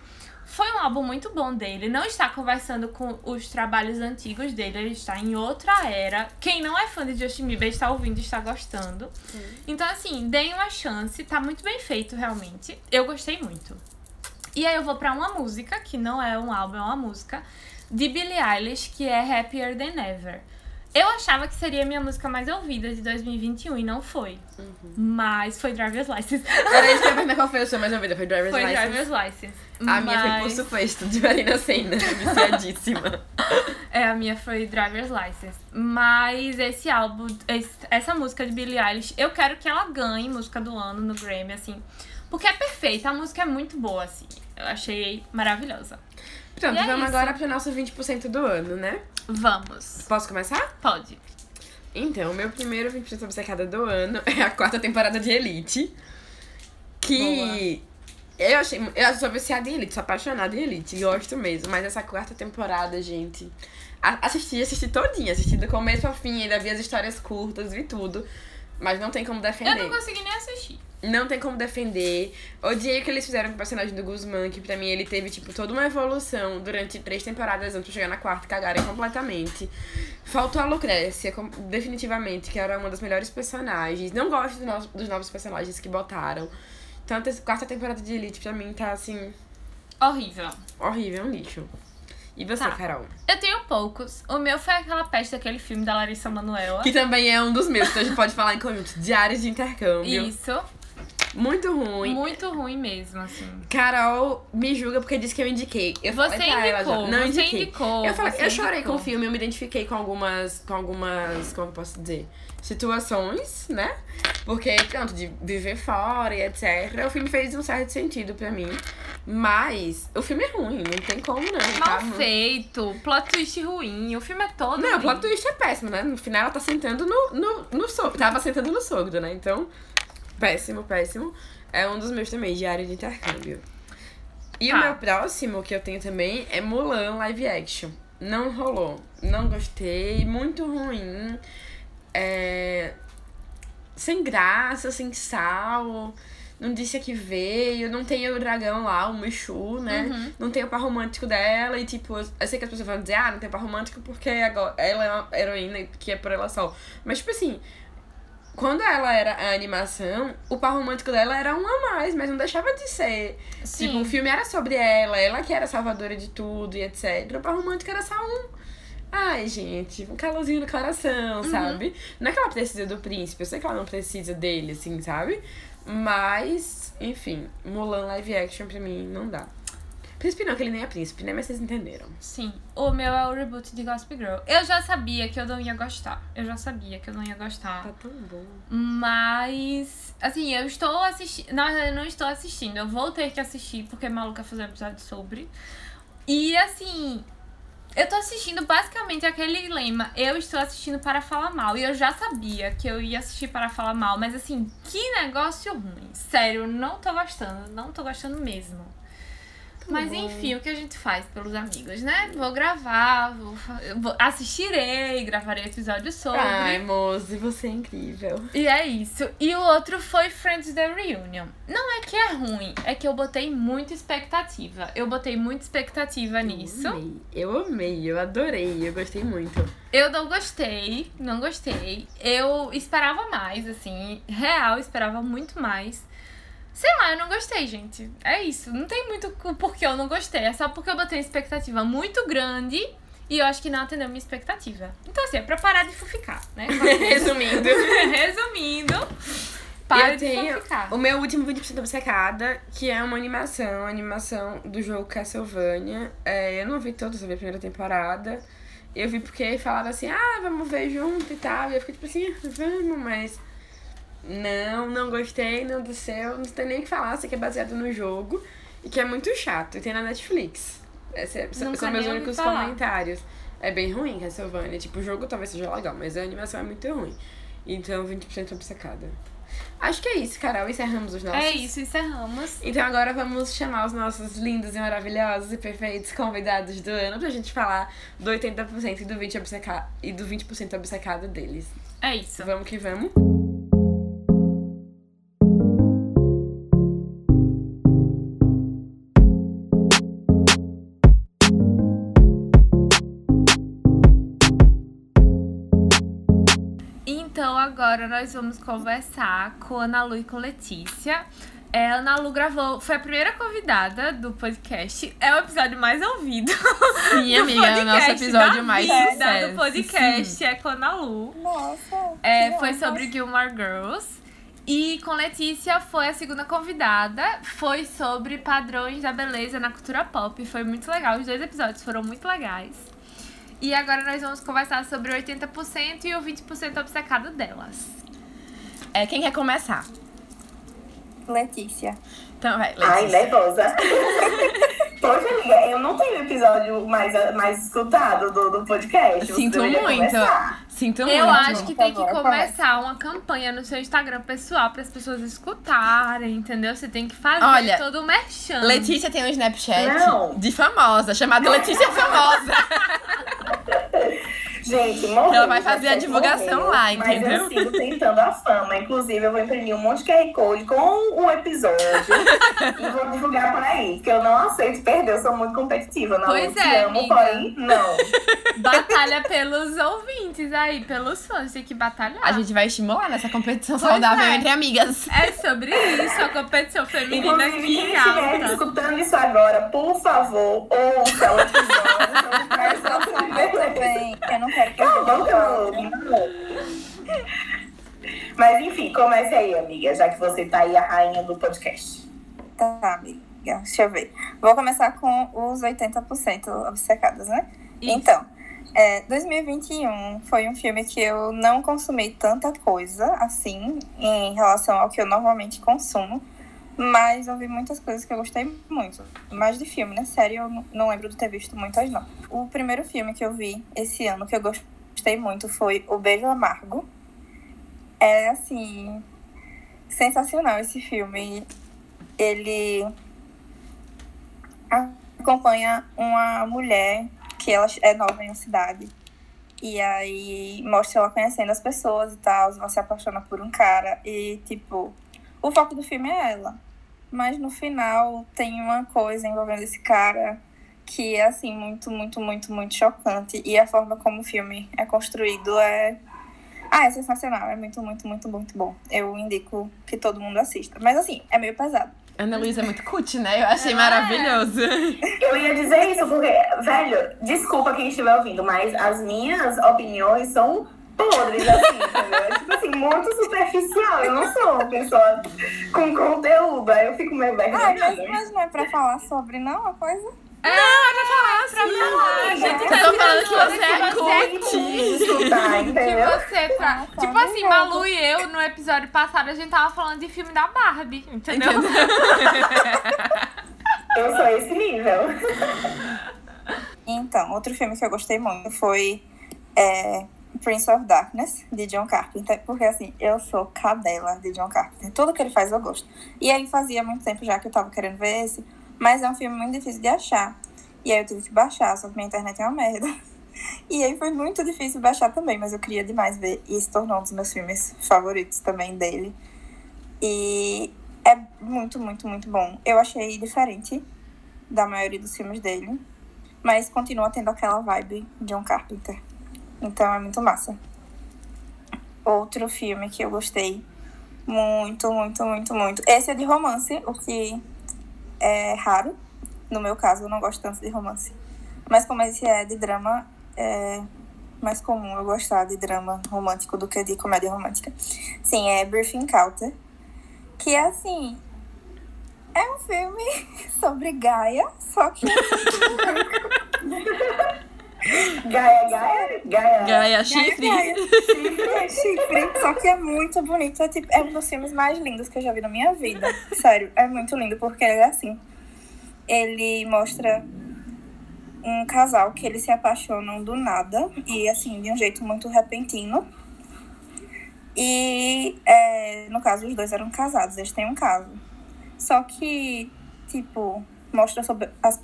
Foi um álbum muito bom dele. Não está conversando com os trabalhos antigos dele, ele está em outra era. Quem não é fã de Justin Bieber está ouvindo e está gostando. Então, assim, deem uma chance, tá muito bem feito, realmente. Eu gostei muito. E aí eu vou pra uma música, que não é um álbum, é uma música, de Billie Eilish, que é Happier Than Ever. Eu achava que seria a minha música mais ouvida de 2021 e não foi. Mas foi Driver's License. Era isso que eu perguntar qual foi a sua mais ouvida. Foi Driver's foi License. Driver's License. A minha foi Mas- Pulso Festo, de Marina Senna. Viciadíssima. É, a minha foi Driver's License. Mas esse álbum, esse- essa música de Billie Eilish, eu quero que ela ganhe música do ano no Grammy, assim. Porque é perfeita, a música é muito boa, assim. Eu achei maravilhosa. Pronto, E é vamos agora pro nosso 20% do ano, né? Vamos. Posso começar? Pode. Então, o meu primeiro 20% obcecada do ano é a quarta temporada de Elite. Que eu achei. Eu sou viciada em Elite, sou apaixonada em Elite, gosto mesmo. Mas essa quarta temporada, gente. Assisti, assisti todinha, assisti do começo ao fim, ainda vi as histórias curtas, vi tudo. Mas não tem como Eu defender. não consegui nem assistir. Não tem como defender. Odiei o que eles fizeram com o personagem do Guzmán, que pra mim ele teve, tipo, toda uma evolução durante três temporadas antes de chegar na quarta e cagarem completamente. Faltou a Lucrécia, definitivamente, que era uma das melhores personagens. Não gosto do no- dos novos personagens que botaram. Então a quarta temporada de Elite pra mim tá, assim, Horrível. horrível, é um lixo. E você, Tá. Carol? Eu tenho poucos. O meu foi aquela peste daquele filme da Larissa Manoela. Que também é um dos meus, então a gente pode falar em conjunto. Diários de intercâmbio. Isso. Muito ruim. Muito ruim mesmo, assim. Carol me julga porque disse que eu indiquei. Eu falei Você pra ela já. indicou, Não você indiquei. indicou. Eu, falei, eu chorei indicou. com o filme, eu me identifiquei com algumas. com algumas. como eu posso dizer? Situações, né? Porque, pronto, de viver fora e etc. O filme fez um certo sentido pra mim. Mas o filme é ruim, não tem como não. Mal tá? feito, plot twist ruim. O filme é todo Não, o ruim. plot twist é péssimo, né? No final ela tá sentando no, no, no sogro. Tava sentando no sogro, né? Então, péssimo, péssimo. É um dos meus também, Diário de Intercâmbio. E Tá. o meu próximo, que eu tenho também, é Mulan Live Action. Não rolou. Não gostei. Muito ruim. É... Sem graça, sem sal. não disse a que veio, não tem o dragão lá, o Mushu, né? Não tem o par romântico dela, e tipo, eu sei que as pessoas vão dizer, ah, não tem par romântico porque ela é uma heroína que é por ela só. Mas, tipo assim, quando ela era a animação, o par romântico dela era um a mais, mas não deixava de ser. Sim. Tipo, o filme era sobre ela, ela que era salvadora de tudo e etc. O par romântico era só um. Ai, gente, um calorzinho no coração, sabe? Não é que ela precisa do príncipe, eu sei que ela não precisa dele, assim, sabe? Mas, enfim, Mulan live action pra mim não dá. Príncipe não, que ele nem é príncipe, né? Mas vocês entenderam. Sim, o meu é o reboot de Gossip Girl. Eu já sabia que eu não ia gostar. Eu já sabia que eu não ia gostar. Tá tão bom. Mas, assim, eu estou assistindo. Na verdade, eu não estou assistindo. Eu vou ter que assistir porque Maluca fazer um episódio sobre. E, assim, eu tô assistindo basicamente aquele lema. Eu estou assistindo para falar mal. E eu já sabia que eu ia assistir para falar mal. Mas, assim, que negócio ruim. Sério, não tô gostando. Não tô gostando mesmo. Mas bom. enfim, o que a gente faz pelos amigos, né? Vou gravar, vou, vou- assistirei, gravarei episódio sobre. Ai, Mose, você é incrível. E é isso. E o outro foi Friends The Reunion. Não é que é ruim, é que eu botei muita expectativa. Eu botei muita expectativa nisso. Eu amei, eu amei, eu adorei, eu gostei muito. Eu não gostei, não gostei. Eu esperava mais, assim, real, esperava muito mais. Sei lá, eu não gostei, gente. É isso. Não tem muito o porquê eu não gostei. É só porque eu botei uma expectativa muito grande e eu acho que não atendeu minha expectativa. Então, assim, é pra parar de fuficar, né? Resumindo. Resumindo, para eu de tenho fuficar. o meu último 20% obcecada, que é uma animação, animação do jogo Castlevania. É, eu não vi toda, só vi a primeira temporada. Eu vi porque falaram assim, ah, vamos ver junto e tal. E eu fiquei tipo assim, "Ah, vamos, mas. Não, não gostei, não desceu, não tem nem o que falar, sei que é baseado no jogo e que é muito chato. E tem na Netflix. Esse é- são Nunca são meus únicos falar. comentários. É bem ruim Castlevania. Tipo, o jogo talvez seja legal, mas a animação é muito ruim. Então, 20% obcecada. Acho que é isso, Carol. Encerramos os nossos. É isso, encerramos. Então agora vamos chamar os nossos lindos e maravilhosos e perfeitos convidados do ano pra gente falar do 80% e do 20% obceca... e do 20% obcecado deles. É isso. Vamos que vamos. Agora nós vamos conversar com Ana Lu e com Letícia. É, a Ana Lu gravou, foi a primeira convidada do podcast. É o episódio mais ouvido. Sim, do amiga, é o nosso episódio da mais sucesso. do podcast. Sim. É com a Ana Lu. Nossa. É, foi honra. sobre Gilmore Girls. E com Letícia foi a segunda convidada. Foi sobre padrões da beleza na cultura pop. Foi muito legal. Os dois episódios foram muito legais. E agora nós vamos conversar sobre o 80% e o 20% obcecado delas. É, quem quer começar? Letícia. Então, vai, Ai, Letícia. nervosa. Poxa, amiga, eu não tenho episódio mais, mais escutado do, do podcast. Você Sinto muito. começar. Sinto Eu muito. acho que tem que começar uma campanha no seu Instagram pessoal para as pessoas escutarem, entendeu? Você tem que fazer Olha, todo o merchan. Letícia tem um Snapchat Não. de famosa, chamado Letícia Famosa. Gente, morreu. Ela vai fazer a divulgação morreu, lá, Mas entendeu? eu sigo tentando a fama. Inclusive, eu vou imprimir um monte de QR Code com o episódio e vou divulgar por aí. Porque eu não aceito perder, eu sou muito competitiva. Não, Pois é, amo, amiga. porém, não. Batalha pelos ouvintes aí, pelos fãs. Tem que batalhar. A gente vai estimular nessa competição Pois saudável é. entre amigas. É sobre isso, a competição feminina Inclusive, aqui quem em estiver alta. escutando isso agora, por favor, ouça o episódio. Mas eu também. Eu não quero que eu Não, vamos Mas enfim, comece aí, amiga, já que você tá aí a rainha do podcast. Tá, amiga. Deixa eu ver. Vou começar com os 80% obcecados, né? Isso. Então, é, 2021 foi um filme que eu não consumi tanta coisa, assim, em relação ao que eu normalmente consumo. Mas eu vi muitas coisas que eu gostei muito. Mais de filme, né? Série, eu não- lembro de ter visto muitas, não. O primeiro filme que eu vi esse ano que eu gostei muito foi O Beijo Amargo. É, assim, sensacional esse filme. Ele acompanha uma mulher que ela é nova em uma cidade. E aí mostra ela conhecendo as pessoas e tal, ela se apaixona por um cara e, tipo, o foco do filme é ela. Mas no final tem uma coisa envolvendo esse cara que é assim muito, muito, muito, muito chocante e a forma como o filme é construído é ah, é sensacional, é muito, muito, muito, muito bom. Eu indico que todo mundo assista. Mas assim, é meio pesado. Ana Luísa é muito cut, né? Eu achei maravilhoso. Eu ia dizer isso porque, velho, desculpa quem estiver ouvindo, mas as minhas opiniões são podres, assim, entendeu? tipo assim, muito superficial. Eu não sou uma pessoa com conteúdo. Aí eu fico meio Ah, mas, mas não é pra falar sobre, não, a coisa? Não, é pra falar, pra falar. gente. Eu tô falando que você é você cut. Escutar, Que entendeu? você tá. tá tipo assim, bem Malu e eu, no episódio passado, a gente tava falando de filme da Barbie, entendeu? Eu sou esse nível. Então, outro filme que eu gostei muito foi é, Prince of Darkness, de John Carpenter. Porque, assim, eu sou cadela de John Carpenter. Tudo que ele faz eu gosto. E aí fazia muito tempo já que eu tava querendo ver esse. Mas é um filme muito difícil de achar. E aí eu tive que baixar, só que minha internet é uma merda. E aí foi muito difícil baixar também, mas eu queria demais ver. E se tornou um dos meus filmes favoritos também dele. E é muito, muito, muito bom. Eu achei diferente da maioria dos filmes dele. Mas continua tendo aquela vibe John Carpenter. Então é muito massa. Outro filme que eu gostei muito, muito, muito, muito. Esse é de romance, o que é raro. No meu caso, eu não gosto tanto de romance. Mas como esse é de drama, é mais comum eu gostar de drama romântico do que de comédia romântica. Sim, é Brief Encounter. Que é assim. É um filme sobre Gaia, só que Gaia, Gaia, Gaia. Gaia chifre. Gaia. É chifre, só que é muito bonito. É, tipo, é um dos filmes mais lindos que eu já vi na minha vida. Sério, é muito lindo, porque ele é assim. Ele mostra um casal que eles se apaixonam do nada e assim, de um jeito muito repentino. E é, no caso, os dois eram casados, eles têm um caso. Só que, tipo, mostra sobre as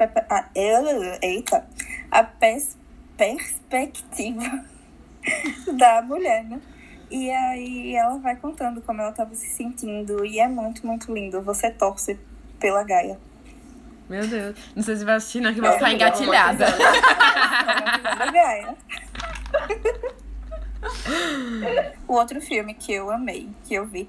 eita, a pers- perspectiva da mulher, né? E aí ela vai contando como ela tava se sentindo. E é muito, muito lindo. Você torce pela Gaia. Meu Deus. Não sei se vai assistir, não, que vou É, ficar engatilhada. da Gaia. o outro filme que eu amei, que eu vi.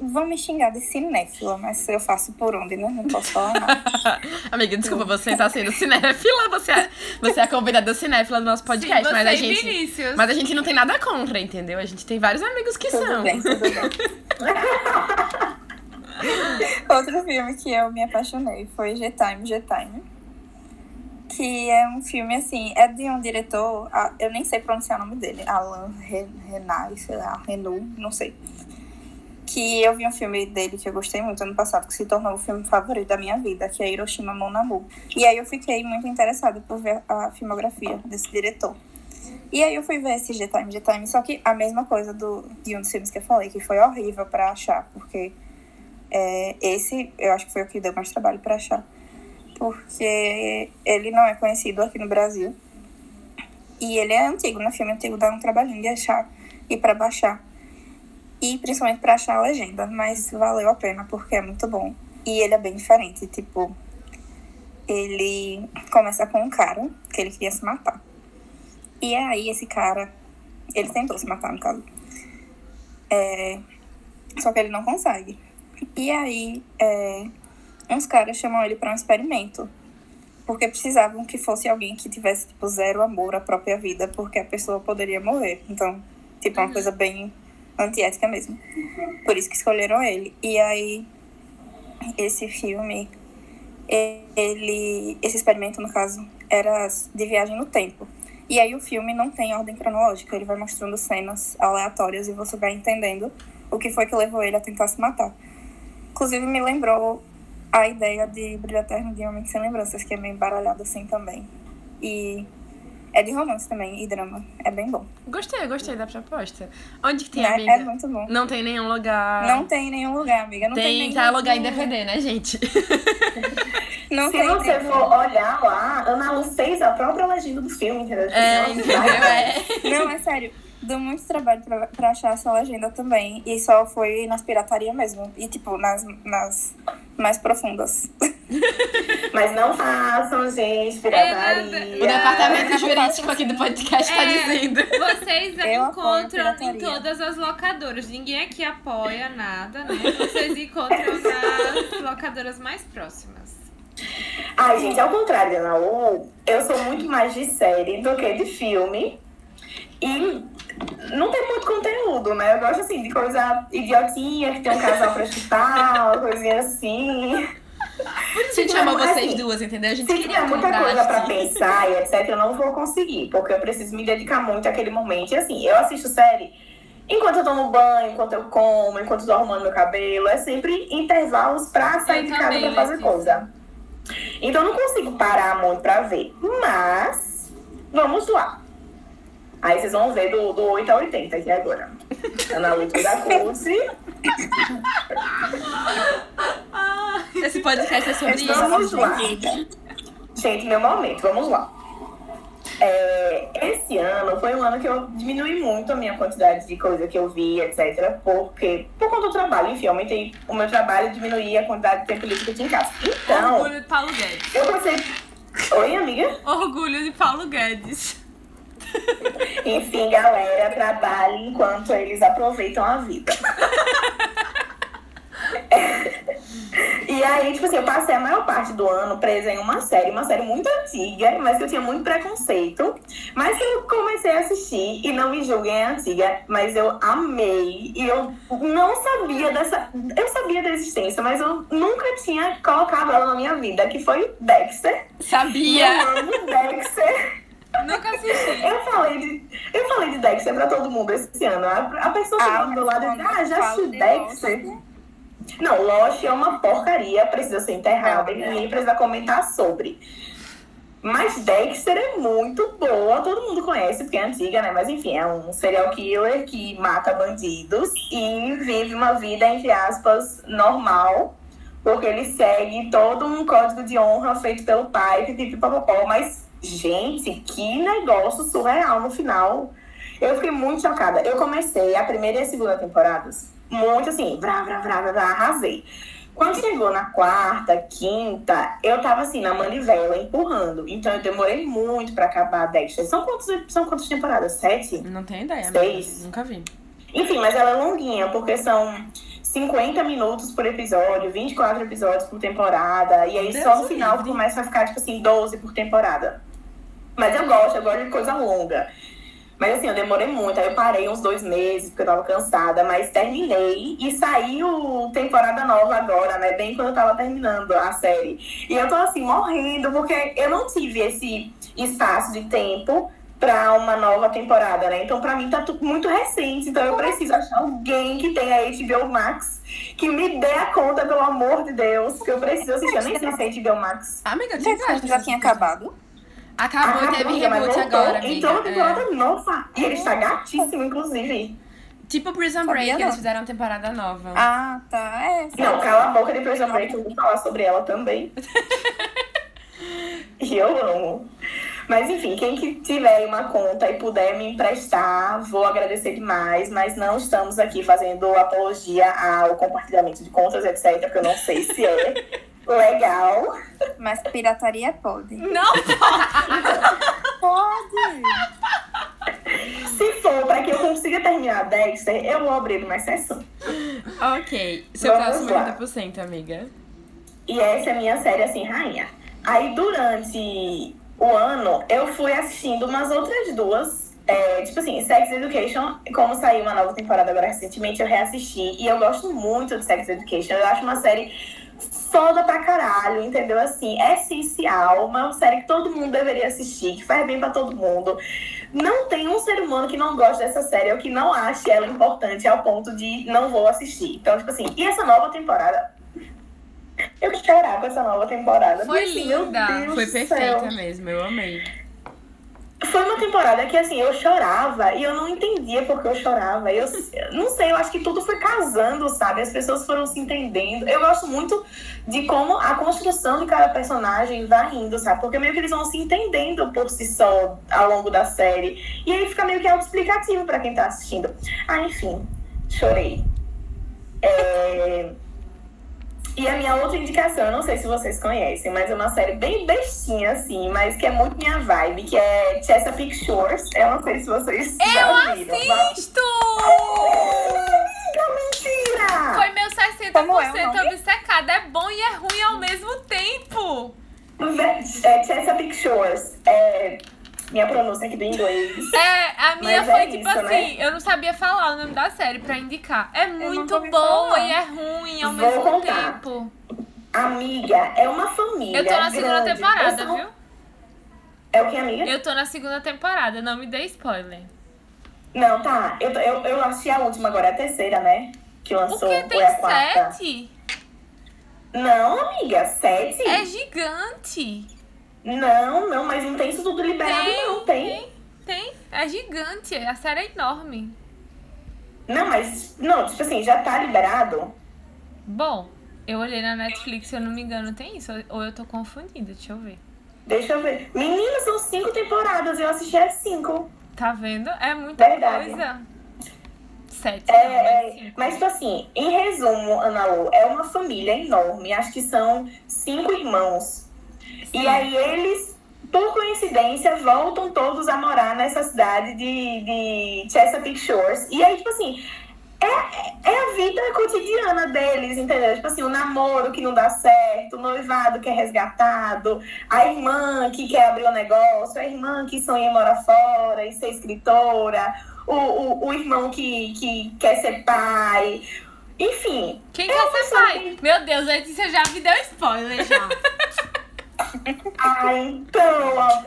Vão me xingar de cinéfila, mas eu faço por onde, né? Não posso falar nada. Amiga, desculpa, você tá sendo cinéfila, você é, você é a convidada cinéfila do nosso podcast, Sim, mas a e gente. Vinícius. Mas a gente não tem nada contra, entendeu? A gente tem vários amigos que Tudo são. bem, tudo bem. Outro filme que eu me apaixonei foi G-Time, G-Time. Que é um filme, assim, é de um diretor, eu nem sei pronunciar o nome dele, Alan Re- Renai, sei lá, Renu, não sei. Que eu vi um filme dele que eu gostei muito ano passado, que se tornou o filme favorito da minha vida, que é Hiroshima Mon Amour. E aí eu fiquei muito interessada por ver a filmografia desse diretor. E aí eu fui ver esse G-Time, G-Time, só que a mesma coisa do, de um dos filmes que eu falei, que foi horrível pra achar, porque é, esse eu acho que foi o que deu mais trabalho pra achar. Porque ele não é conhecido aqui no Brasil. E ele é antigo, né? Filme antigo dá um trabalhinho de achar e pra baixar. E principalmente pra achar a legenda. Mas valeu a pena, porque é muito bom. E ele é bem diferente, tipo... Ele começa com um cara que ele queria se matar. E aí esse cara... Ele tentou se matar, no caso. É, só que ele não consegue. E aí, é, uns caras chamam ele para um experimento. Porque precisavam que fosse alguém que tivesse, tipo, zero amor à própria vida, porque a pessoa poderia morrer. Então, tipo, uma coisa bem antiética mesmo. Por isso que escolheram ele. E aí, esse filme, ele. Esse experimento, no caso, era de viagem no tempo. E aí o filme não tem ordem cronológica, ele vai mostrando cenas aleatórias e você vai entendendo o que foi que levou ele a tentar se matar. Inclusive me lembrou a ideia de Brilho Eterno de Homem Sem Lembranças, que é meio embaralhado assim também. E é de romance também, e drama. É bem bom. Gostei, gostei da proposta. Onde que tem, Né? amiga? É muito bom. Não tem nenhum lugar. Não tem em nenhum lugar, amiga. Não tem, tem nenhum que alugar em DVD, né, gente? Não Se tem você for olhar lá, Ana Lu fez a própria legenda do filme, entendeu? É, entendeu? É. Não, é sério. Deu muito trabalho pra, pra achar essa legenda também. E só foi nas piratarias mesmo. E, tipo, nas, nas mais profundas. Mas não façam, gente, pirataria. O departamento jurídico aqui do podcast tá É. dizendo. Vocês encontram em todas as locadoras. Ninguém aqui apoia nada, né? Vocês encontram nas locadoras mais próximas. Ai, gente, ao contrário da Naú, eu sou muito mais de série do que de filme. E não tem muito conteúdo, né? Eu gosto, assim, de coisa idiotinha, que tem um casal pra chutar, uma coisinha assim. A gente ama vocês duas, entendeu? A gente Se queria tiver muita coisa pra assim. pensar e etc, eu não vou conseguir, porque eu preciso me dedicar muito àquele momento. E assim, eu assisto série enquanto eu tomo banho, enquanto eu como, enquanto eu tô arrumando meu cabelo. É sempre intervalos pra sair Eu de casa pra fazer coisa. Então eu não consigo parar muito pra ver. Mas, vamos lá. Aí vocês vão ver do, do 8 a 80 aqui agora. Ana Luta da Curse. Esse podcast é sobre isso. Vamos lá. Gente, meu momento, vamos lá. É, esse ano foi um ano que eu diminui muito a minha quantidade de coisa que eu vi, etc. Porque, por conta do trabalho, enfim, aumentei o meu trabalho e diminuí a quantidade de tempo livre que eu tinha em casa. Então, Orgulho de Paulo Guedes. eu passei. Oi, amiga? Orgulho de Paulo Guedes. Enfim, galera, trabalhem enquanto eles aproveitam a vida. E aí, tipo assim, eu passei a maior parte do ano presa em uma série, uma série muito antiga, mas que eu tinha muito preconceito. Mas que eu comecei a assistir, e não me julguem, é antiga, mas eu amei. E eu não sabia dessa. Eu sabia da existência, mas eu nunca tinha colocado ela na minha vida, que foi Dexter. Sabia! eu amo Dexter. Nunca assisti. Eu falei de, eu falei de Dexter pra todo mundo esse ano. A, a pessoa chegou do meu lado disse, ah, já assisti de Dexter. Lost. Não, Lost é uma porcaria, precisa ser enterrada e Não, ninguém precisa comentar sobre. Mas Dexter é muito boa, todo mundo conhece, porque é antiga, né? Mas enfim, é um serial killer que mata bandidos e vive uma vida, entre aspas, normal, porque ele segue todo um código de honra feito pelo pai, pipipipopopó. Mas, gente, que negócio surreal no final. Eu fiquei muito chocada. Eu comecei a primeira e a segunda temporadas muito assim, vrá, vrá, vrá, vrá, vrá, arrasei. Quando chegou na quarta, quinta, eu tava assim, na manivela, empurrando. Então eu demorei muito pra acabar a Dexter. São quantos, são quantas temporadas? Sete? Não tenho ideia, Seis. Nunca vi. Enfim, mas ela é longuinha, porque são 50 minutos por episódio, 24 episódios por temporada. E aí Deus só no final começa a ficar, tipo assim, 12 por temporada. Mas eu gosto, eu gosto de coisa longa. Mas assim, eu demorei muito, aí eu parei uns dois meses, porque eu tava cansada, mas terminei e saiu temporada nova agora, né? Bem quando eu tava terminando a série. E eu tô assim, morrendo, porque eu não tive esse espaço de tempo pra uma nova temporada, né? Então, pra mim, tá tudo muito recente. Então, eu preciso achar alguém que tenha HBO Max que me dê a conta, pelo amor de Deus, que eu preciso assistir. Eu nem sei se é HBO Max. Amiga, eu tinha Gente, mas já tinha acabado? Acabou Ah, teve reboot voltou. agora, amiga. Entrou uma É. temporada nova. E ele está gatíssimo, inclusive. Tipo Prison Sabia Break, não. eles fizeram uma temporada nova. Ah, tá. É. Não, cala a boca de Prison Break, eu vou falar sobre ela também. e eu amo. Mas enfim, quem que tiver uma conta e puder me emprestar, vou agradecer demais. Mas não estamos aqui fazendo apologia ao compartilhamento de contas, etc. Porque eu não sei se é legal. Mas pirataria pode. Não, Pode! Se for para que eu consiga terminar Dexter, eu vou abrir uma exceção. Ok. Seu Vamos próximo lá. 80%, amiga. E essa é a minha série, assim, rainha. Aí, durante o ano, eu fui assistindo umas outras duas. É, tipo assim, Sex Education, como saiu uma nova temporada agora recentemente, eu reassisti. E eu gosto muito de Sex Education. Eu acho uma série foda pra caralho, entendeu? Assim, é essencial. Uma série que todo mundo deveria assistir, que faz bem pra todo mundo. Não tem um ser humano que não goste dessa série ou que não ache ela importante ao ponto de não vou assistir. Então, tipo assim, e essa nova temporada? Eu chorar com essa nova temporada. Foi assim, meu linda. Deus Foi perfeita mesmo, eu amei. Foi uma temporada que, assim, eu chorava e eu não entendia por que eu chorava. Eu, não sei, eu acho que tudo foi casando, sabe? As pessoas foram se entendendo. Eu gosto muito de como a construção de cada personagem vai indo, sabe? Porque meio que eles vão se entendendo por si só ao longo da série. E aí fica meio que autoexplicativo pra quem tá assistindo. Ah, enfim, chorei. É... E a minha outra indicação, eu não sei se vocês conhecem, mas é uma série bem bestinha, assim, mas que é muito minha vibe, que é Chesapeake Shores. Eu não sei se vocês eu já viram. assisto! Mentira! Foi meu Como é o 60% nome? obcecado. É bom e é ruim ao mesmo tempo. É Chesapeake Shores. É minha pronúncia aqui do inglês. É, a minha Mas foi é tipo isso, assim, eu não sabia falar o nome da série pra indicar. É muito boa e é ruim ao Vou mesmo contar. tempo. Amiga, é uma família. Eu tô na segunda grande. temporada, sou- viu? É o que, amiga? Eu tô na segunda temporada, não me dê spoiler. Não, tá. Eu, eu, eu assisti a última agora, é a terceira, né? Que O lançou. que ou tem é a quarta? sete? Não, amiga, sete? É gigante. Não, não, mas não tem isso tudo liberado, Tem, não. Tem. Tem, é gigante. A série é enorme. Não, mas. Não, tipo assim, já tá liberado. Bom, eu olhei na Netflix, se eu não me engano, tem isso. Ou eu tô confundida, deixa eu ver. Deixa eu ver. Menina, são cinco temporadas. Eu assisti as cinco. Tá vendo? É muita Verdade. coisa. Sete, É, não, mas é, mas, tipo assim, em resumo, Ana Lu, é uma família enorme. Acho que são cinco irmãos. E aí eles, por coincidência, voltam todos a morar nessa cidade de, de Chesapeake Shores. E aí, tipo assim, é, é a vida cotidiana deles, entendeu? Tipo assim, o namoro que não dá certo, o noivado que é resgatado, a irmã que quer abrir o negócio, a irmã que sonha em morar fora e ser escritora, o, o, o irmão que, que quer ser pai. Enfim, Quem é quer ser pai? que- Meu Deus, Letícia já me deu spoiler já. Ai, então,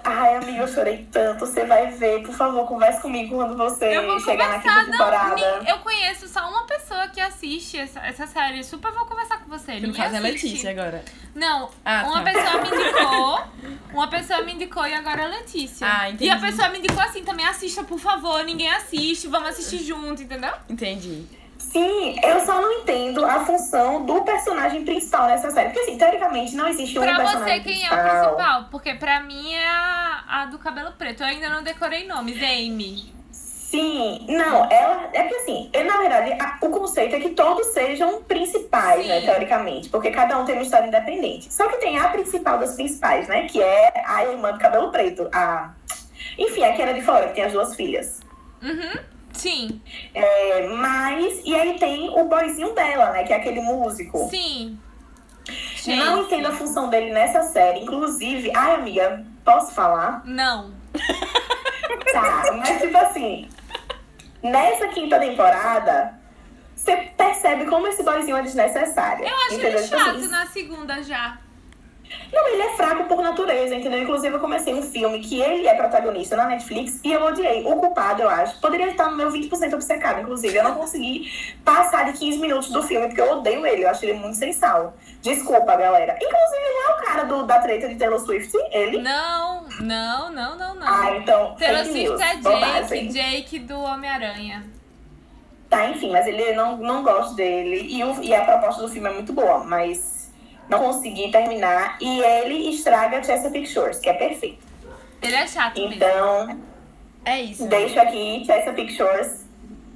ai, amiga, eu chorei tanto. Você vai ver, por favor, converse comigo quando você Eu vou chegar na quinta temporada. não. Eu conheço só uma pessoa que assiste essa, essa série. Super vou conversar com você. No Ninguém caso é assiste. Letícia agora. Não, Ah, uma tá. pessoa me indicou. Uma pessoa me indicou e agora é Letícia. Ah, E entendi. a pessoa me indicou assim também, assista, por favor. Ninguém assiste, vamos assistir junto, entendeu? Entendi. Sim, eu só não entendo a função do personagem principal nessa série. Porque, assim, teoricamente não existe um Pra personagem você, quem é o principal. principal? Porque pra mim é a, a do cabelo preto. Eu ainda não decorei nomes. Amy. Sim, não, ela. É que assim, eu, na verdade, a- o conceito é que todos sejam principais, né, Sim. teoricamente, porque cada um tem uma história independente. Só que tem a principal das principais, né, que é a irmã do cabelo preto, a. Enfim, a que era de fora, que tem as duas filhas. Uhum. Sim, É, mas. E aí tem o boyzinho dela, né, que é aquele músico. sim. Não Gente, entendo a função dele nessa série. Inclusive, ai, amiga, posso falar? Não. Tá, mas tipo assim, nessa quinta temporada, você percebe como esse boyzinho é desnecessário. Eu acho entendeu? ele Tipo assim, chato na segunda já. Não, ele é fraco por natureza, entendeu? Inclusive, eu comecei um filme que ele é protagonista na Netflix e eu odiei. O culpado, eu acho. Poderia estar no meu 20% obcecado, inclusive. Eu não consegui passar de 15 minutos do filme, porque eu odeio ele. Eu acho ele muito sem sal. Desculpa, galera. Inclusive, não é o cara do, da treta de Taylor Swift? Ele? Não, não, não, não, não. Ah, então. Taylor Swift é bobagem. Jake, Jake do Homem-Aranha. Tá, enfim, mas ele não, não gosto dele. E, o, e a proposta do filme é muito boa, mas não consegui terminar. E ele estraga Chesapeake Shores, que é perfeito. Ele é chato mesmo. Então, É isso. deixo aqui Chesapeake Shores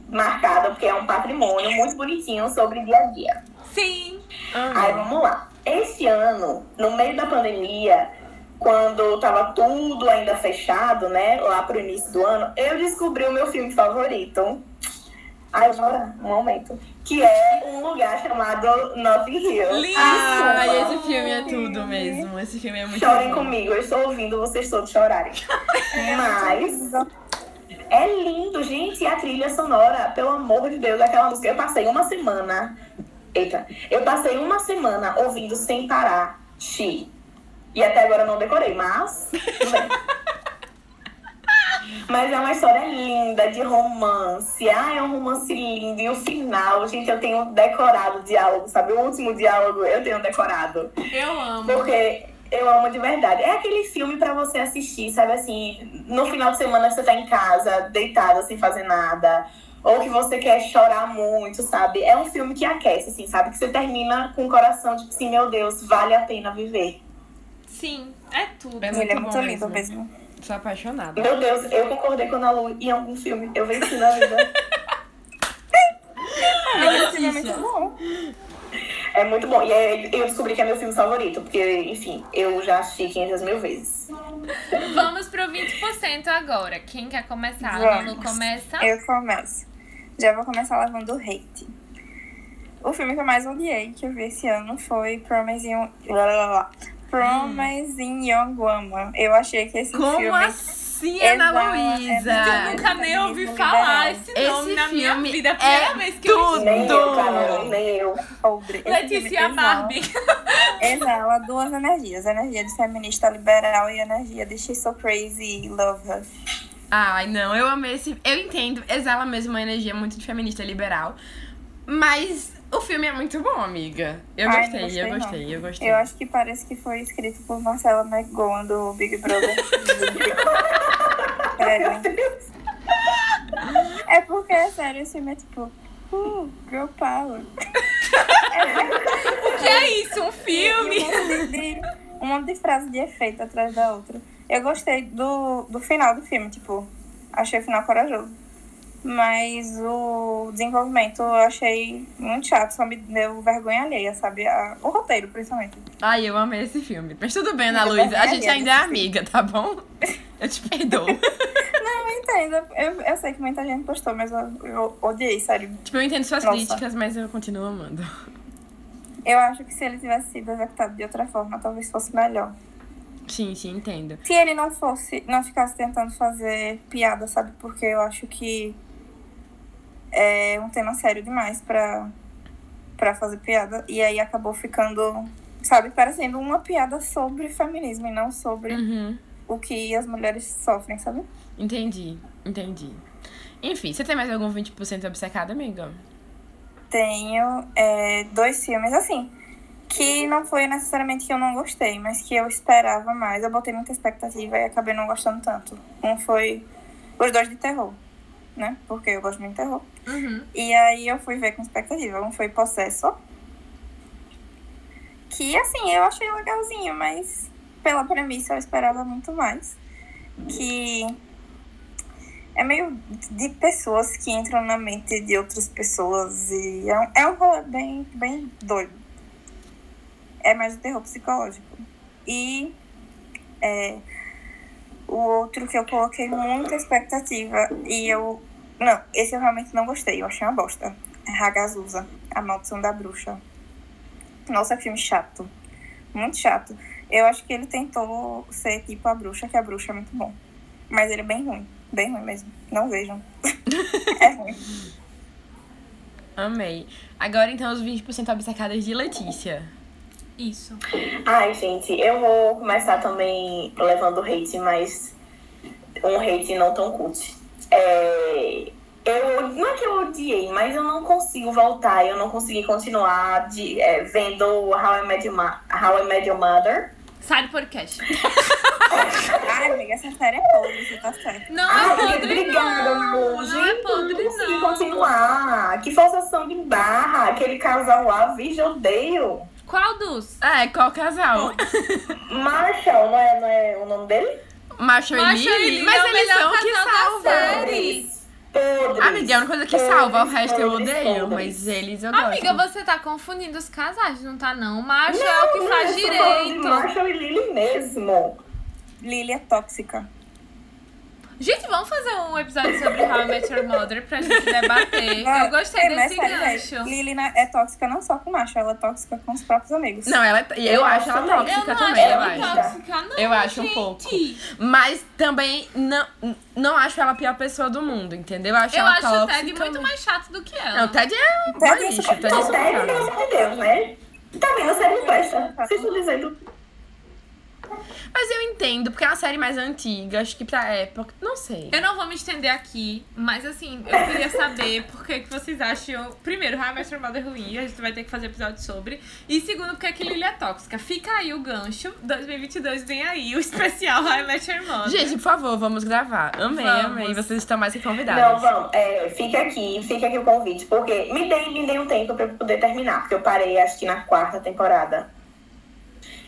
marcado, porque é um patrimônio muito bonitinho sobre dia a dia. Sim. Aí vamos lá. Esse ano, no meio da pandemia, quando tava tudo ainda fechado, né? Lá pro início do ano, eu descobri o meu filme favorito. Ai, Jora, um momento. Que é um lugar chamado Notting Hill. Lindo! Ah, Desculpa. esse filme é tudo mesmo. Esse filme é muito Chorem comigo, eu estou ouvindo vocês todos chorarem. Mas é lindo, gente. E a trilha sonora, pelo amor de Deus, aquela música. Eu passei uma semana. Eita, eu passei uma semana ouvindo sem parar She. E até agora eu não decorei, mas. Mas é uma história linda, de romance. Ah, é um romance lindo. E o final, gente, eu tenho decorado o diálogo, sabe? O último diálogo eu tenho decorado. Eu amo. Porque eu amo de verdade. É aquele filme pra você assistir, sabe assim, no final de semana você tá em casa, deitada, sem fazer nada. Ou que você quer chorar muito, sabe? É um filme que aquece, assim, sabe? Que você termina com o coração, tipo assim, meu Deus, vale a pena viver. Sim, é tudo. É Ele é bom muito lindo mesmo. mesmo. Sou apaixonada. Meu Deus, eu concordei com a Ana Lu em algum filme. Eu venci na vida. Esse filme é muito bom. É muito bom. E é- eu descobri que é meu filme favorito, porque, enfim, eu já assisti 500 mil vezes. Vamos pro 20% agora. Quem quer começar? A Vamos. Lulu começa. Eu começo. Já vou começar lavando o hate. O filme que eu mais odiei que eu vi esse ano foi Promise in, lá, lá, Promise in Young Woman. Eu achei que esse Como filme... assim, Ana Exato, Luísa? é Eu nunca nem ouvi falar esse Esse nome na minha vida. É a primeira é vez que eu tudo. Nem eu, Tudo. Carol, nem eu. Esse Letícia Barbie. Exala duas energias. A energia de feminista liberal e a energia de She's So Crazy Love Her. Ai, não, eu amei esse. Eu entendo, exala mesmo uma energia muito de feminista liberal. Mas o filme é muito bom, amiga. Eu Ai, gostei, não gostei, eu não. gostei, eu gostei. Eu acho que parece que foi escrito por Marcela McGowan do Big Brother. Sério. É porque, é sério, esse filme é tipo, uh, girl power. O que é isso? Um filme? Monte de, um monte de frase de efeito atrás da outra. Eu gostei do, do final do filme, tipo, achei o final corajoso. Mas o desenvolvimento eu achei muito chato, só me deu vergonha alheia, sabe? A- o roteiro, principalmente. Ai, eu amei esse filme. Mas tudo bem, Ana Luísa. A gente ainda é amiga, tá bom? Eu te perdoo. Eu entendo, eu, eu sei que muita gente postou, mas eu, eu odiei, sério. tipo, eu entendo suas Nossa. críticas, mas eu continuo amando. Eu acho que se ele tivesse sido executado de outra forma, talvez fosse melhor. Sim, sim, entendo. Se ele não fosse, não ficasse tentando fazer piada, sabe? Porque eu acho que é um tema sério demais pra, pra fazer piada. E aí acabou ficando, sabe, parecendo uma piada sobre feminismo e não sobre Uhum. o que as mulheres sofrem, sabe? Entendi, entendi. Enfim, você tem mais algum 20% obcecado, amiga? Tenho é, dois filmes, assim, que não foi necessariamente que eu não gostei, mas que eu esperava mais. Eu botei muita expectativa e acabei não gostando tanto. Um foi os dois de terror, né? Porque eu gosto muito de terror. Uhum. E aí eu fui ver com expectativa. Um foi Possessor. Que, assim, eu achei legalzinho, mas pela premissa eu esperava muito mais. Que é meio de pessoas que entram na mente de outras pessoas e é um, é um rolê bem, bem doido. É mais um terror psicológico. E é, o outro que eu coloquei muita expectativa e eu. Não, esse eu realmente não gostei, eu achei uma bosta. É Hagazusa, A Maldição da Bruxa. Nossa, filme chato. Muito chato. Eu acho que ele tentou ser tipo a bruxa, que a bruxa é muito bom. Mas ele é bem ruim. Bem ruim mesmo. Não vejam. é ruim. Amei. Agora, então, os 20% obcecadas de Letícia. Isso. Ai, gente, eu vou começar também levando hate, mas um hate não tão cult. É, eu, não é que eu odiei, mas eu não consigo voltar, eu não consegui continuar de, é, vendo How I, Met Your Ma- How I Met Your Mother. Sai do podcast. Ai, amiga, essa série é podre, você tá certo. Não Ai, é podre, obrigada, não. amor. Não é Gente, podre, não consegui continuar. Que forçação de barra, aquele casal lá, vixe, eu odeio. Qual dos? É, qual casal? Marshall, não é, não é o nome dele? Marshall e Marshall e Lily? Mas é eles melhor são o que salvam. série. Podres. Amiga, é uma coisa que salva, o resto eu odeio, mas eles eu gosto. Amiga, você tá confundindo os casais, não tá não? Macho é o que Não, faz direito. Marshall e Lily mesmo. Lily é tóxica. Gente, vamos fazer um episódio sobre How I Met Your Mother pra gente debater. Eu gostei É, desse sério, gancho. Lily na- é tóxica não só com o macho, ela é tóxica com os próprios amigos. Não, ela, e eu, Eu acho ela também. Eu tóxica não também, acho eu ela acho. tóxica, não. Eu acho um gente. pouco. Mas também não, não acho ela a pior pessoa do mundo, entendeu? Eu acho Eu ela acho o. Ted muito mais chato do que ela. Não, o Ted é um Ted é lixo, o Ted é Ted, pelo amor de Deus, né? Tá vendo? Não presta. Vocês estão dizendo. Mas eu entendo, porque é uma série mais antiga, acho que pra época. Não sei. Eu não vou me estender aqui, mas assim, eu queria saber por que, que vocês acham. Primeiro, How I Met Your Mother ruim, a gente vai ter que fazer episódio sobre. E segundo, porque que Lily é tóxica. Fica aí o gancho. 2022 vem aí, o especial How I Met Your Mother. Gente, por favor, vamos gravar. Amei, Vamos. amei. Vocês estão mais que convidados. Não, vamos. É, fica aqui, fica aqui o convite, porque me dei, me dei um tempo pra eu poder terminar, porque eu parei acho que na quarta temporada.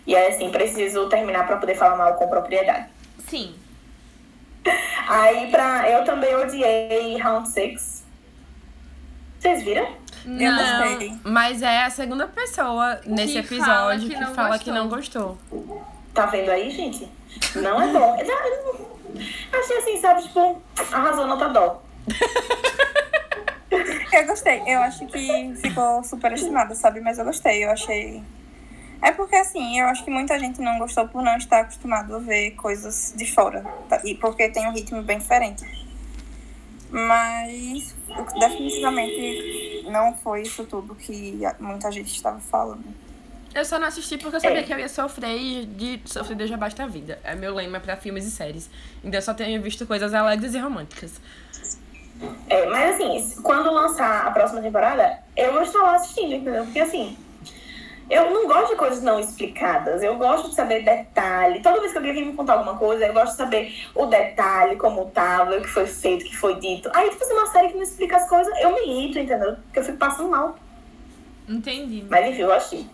E aí, assim, preciso terminar pra poder falar mal com propriedade. Sim. Aí, pra. Eu também odiei Round Six. Vocês viram? Eu Não. gostei. Mas é a segunda pessoa nesse Que episódio fala que que não fala gostou. que não gostou. Tá vendo aí, gente? Não é bom. Eu Achei assim, sabe, tipo, arrasou nota dó. Eu gostei. Eu acho que ficou super estimada, sabe? Mas eu gostei. Eu achei. É porque, assim, eu acho que muita gente não gostou por não estar acostumado a ver coisas de fora. tá? E porque tem um ritmo bem diferente. Mas, definitivamente, não foi isso tudo que muita gente estava falando. Eu só não assisti porque eu sabia que eu ia sofrer e de sofrer desde a basta vida. É meu lema pra filmes e séries. Então eu só tenho visto coisas alegres e românticas. É, mas assim, quando lançar a próxima temporada, eu vou estar lá assistindo, entendeu? Porque assim, eu não gosto de coisas não explicadas. Eu gosto de saber detalhe. Toda vez que alguém vem me contar alguma coisa, eu gosto de saber o detalhe, como tava, o que foi feito, o que foi dito. Aí, tipo assim, uma série que não explica as coisas, eu me irrito, entendeu? Porque eu fico passando mal. Entendi. Mas enfim, eu achei.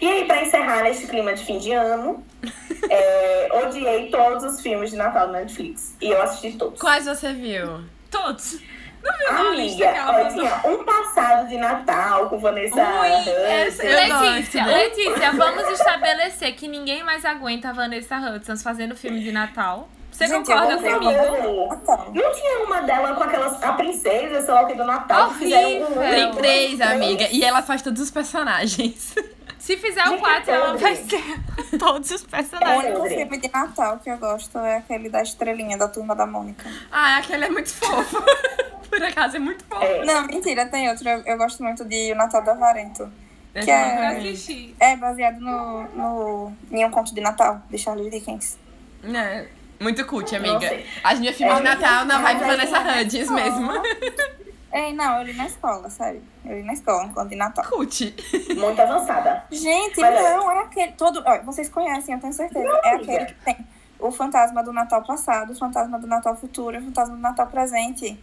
E aí, pra encerrar neste clima de fim de ano, é, odiei todos os filmes de Natal do Netflix. E eu assisti todos. Quais você viu? Todos. Não viu uma lista Amiga, que ela ó, mandou? tinha um passado de Natal com Vanessa Ui, essa- Eu Letícia. Letícia, vamos estabelecer que ninguém mais aguenta a Vanessa Hudgens fazendo filme de Natal. Você Gente, eu concorda comigo? Não tinha uma dela com aquelas. A princesa, sei lá o que, do Natal. que fizeram um- Horrível. Tem três, amiga. E ela faz todos os personagens. Se fizer o Gente, 4, ela podre. vai ser todos os o personagens. único Podre. filme de Natal que eu gosto é aquele da estrelinha da turma da Mônica. Ah, aquele é muito fofo. Por acaso é muito fofo. É, Não, mentira, tem outro. Eu, eu gosto muito de O Natal do Avarento. Que é-. É baseado no, no em um conto de Natal, de Charles Dickens. É, muito cult, amiga. A gente é filme de É, Natal na vibe Vanessa Hudgens mesmo. Ei, não, eu li na escola, sério. Eu li na escola, conto de Natal. Cult. muito avançada. Gente, Mas é- não, é aquele. Todo, ó, vocês conhecem, eu tenho certeza. Não, é amiga. aquele que tem o fantasma do Natal passado, o fantasma do Natal futuro e o fantasma do Natal presente.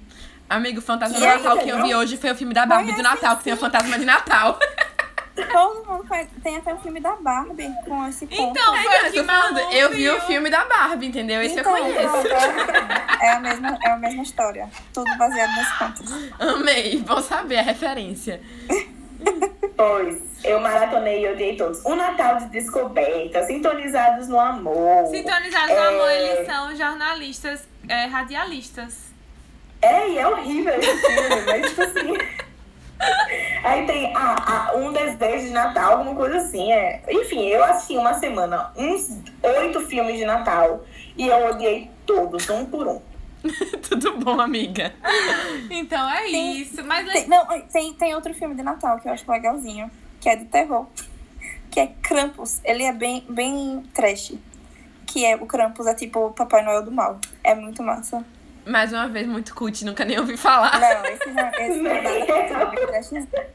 Amigo, o Fantasma E do aí, Natal que eu vi hoje foi o filme da Barbie do Natal, que tem o Fantasma de Natal. Todo mundo conhece. Tem até o filme da Barbie com esse conto. Então, É, foi o que eu vi o filme da Barbie, entendeu? Esse Então, eu conheço. É a, mesma, é a mesma história. Tudo baseado nesse conto. Amei, bom saber a referência. Pois, eu maratonei e odiei todos. Um Natal de descoberta, sintonizados no amor. Sintonizados no É. amor, eles são jornalistas é, radialistas. É, e é horrível esse filme, mas tipo assim. Aí tem ah, ah, um desejo de Natal, alguma coisa assim. É. Enfim, eu assisti uma semana uns oito filmes de Natal e eu odiei todos, um por um. Tudo bom, amiga? Então é Tem- isso. Mas Tem, não, tem, tem outro filme de Natal que eu acho legalzinho, que é de terror. Que é Krampus. Ele é bem, bem trash. Que é o Krampus é tipo o Papai Noel do mal. É muito massa. Mais uma vez, muito cult, nunca nem ouvi falar. Não, esse não, esse não é.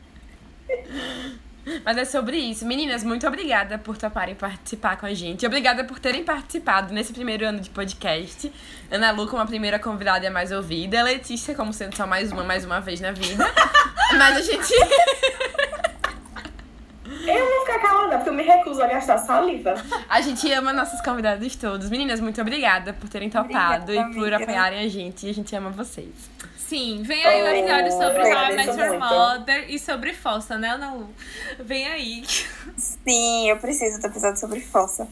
Mas é sobre isso. Meninas, muito obrigada por toparem participar com a gente. Obrigada por terem participado nesse primeiro ano de podcast. Ana Lu como a primeira convidada e a mais ouvida. Letícia como sendo só mais uma, mais uma vez na vida. Mas a gente... Eu vou ficar calada, porque eu me recuso a gastar saliva. A gente ama nossos convidados todos. Meninas, muito obrigada por terem topado Obrigada, e por amiga. apoiarem a gente. E a gente ama vocês. sim, vem aí o Oh, episódio sobre How I Met Your. Mother e sobre Fossa, né, Ana Lu? Vem aí. Sim, eu preciso do episódio sobre força.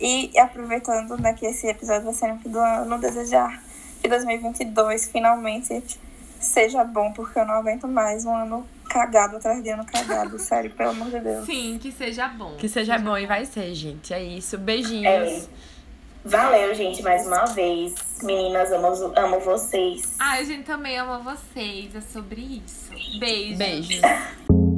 E aproveitando né, que esse episódio vai ser no fim do ano, desejar que 2022 finalmente seja bom, porque eu não aguento mais um ano cagado atrás de ano cagado. Sério, pelo amor de Deus. Sim, que seja bom. Que seja bom e vai ser, gente. É isso. É. Beijinhos. Valeu, gente, mais uma vez. Meninas, amo, amo vocês. Ai, a gente também ama vocês. É sobre isso. Beijo. Beijos.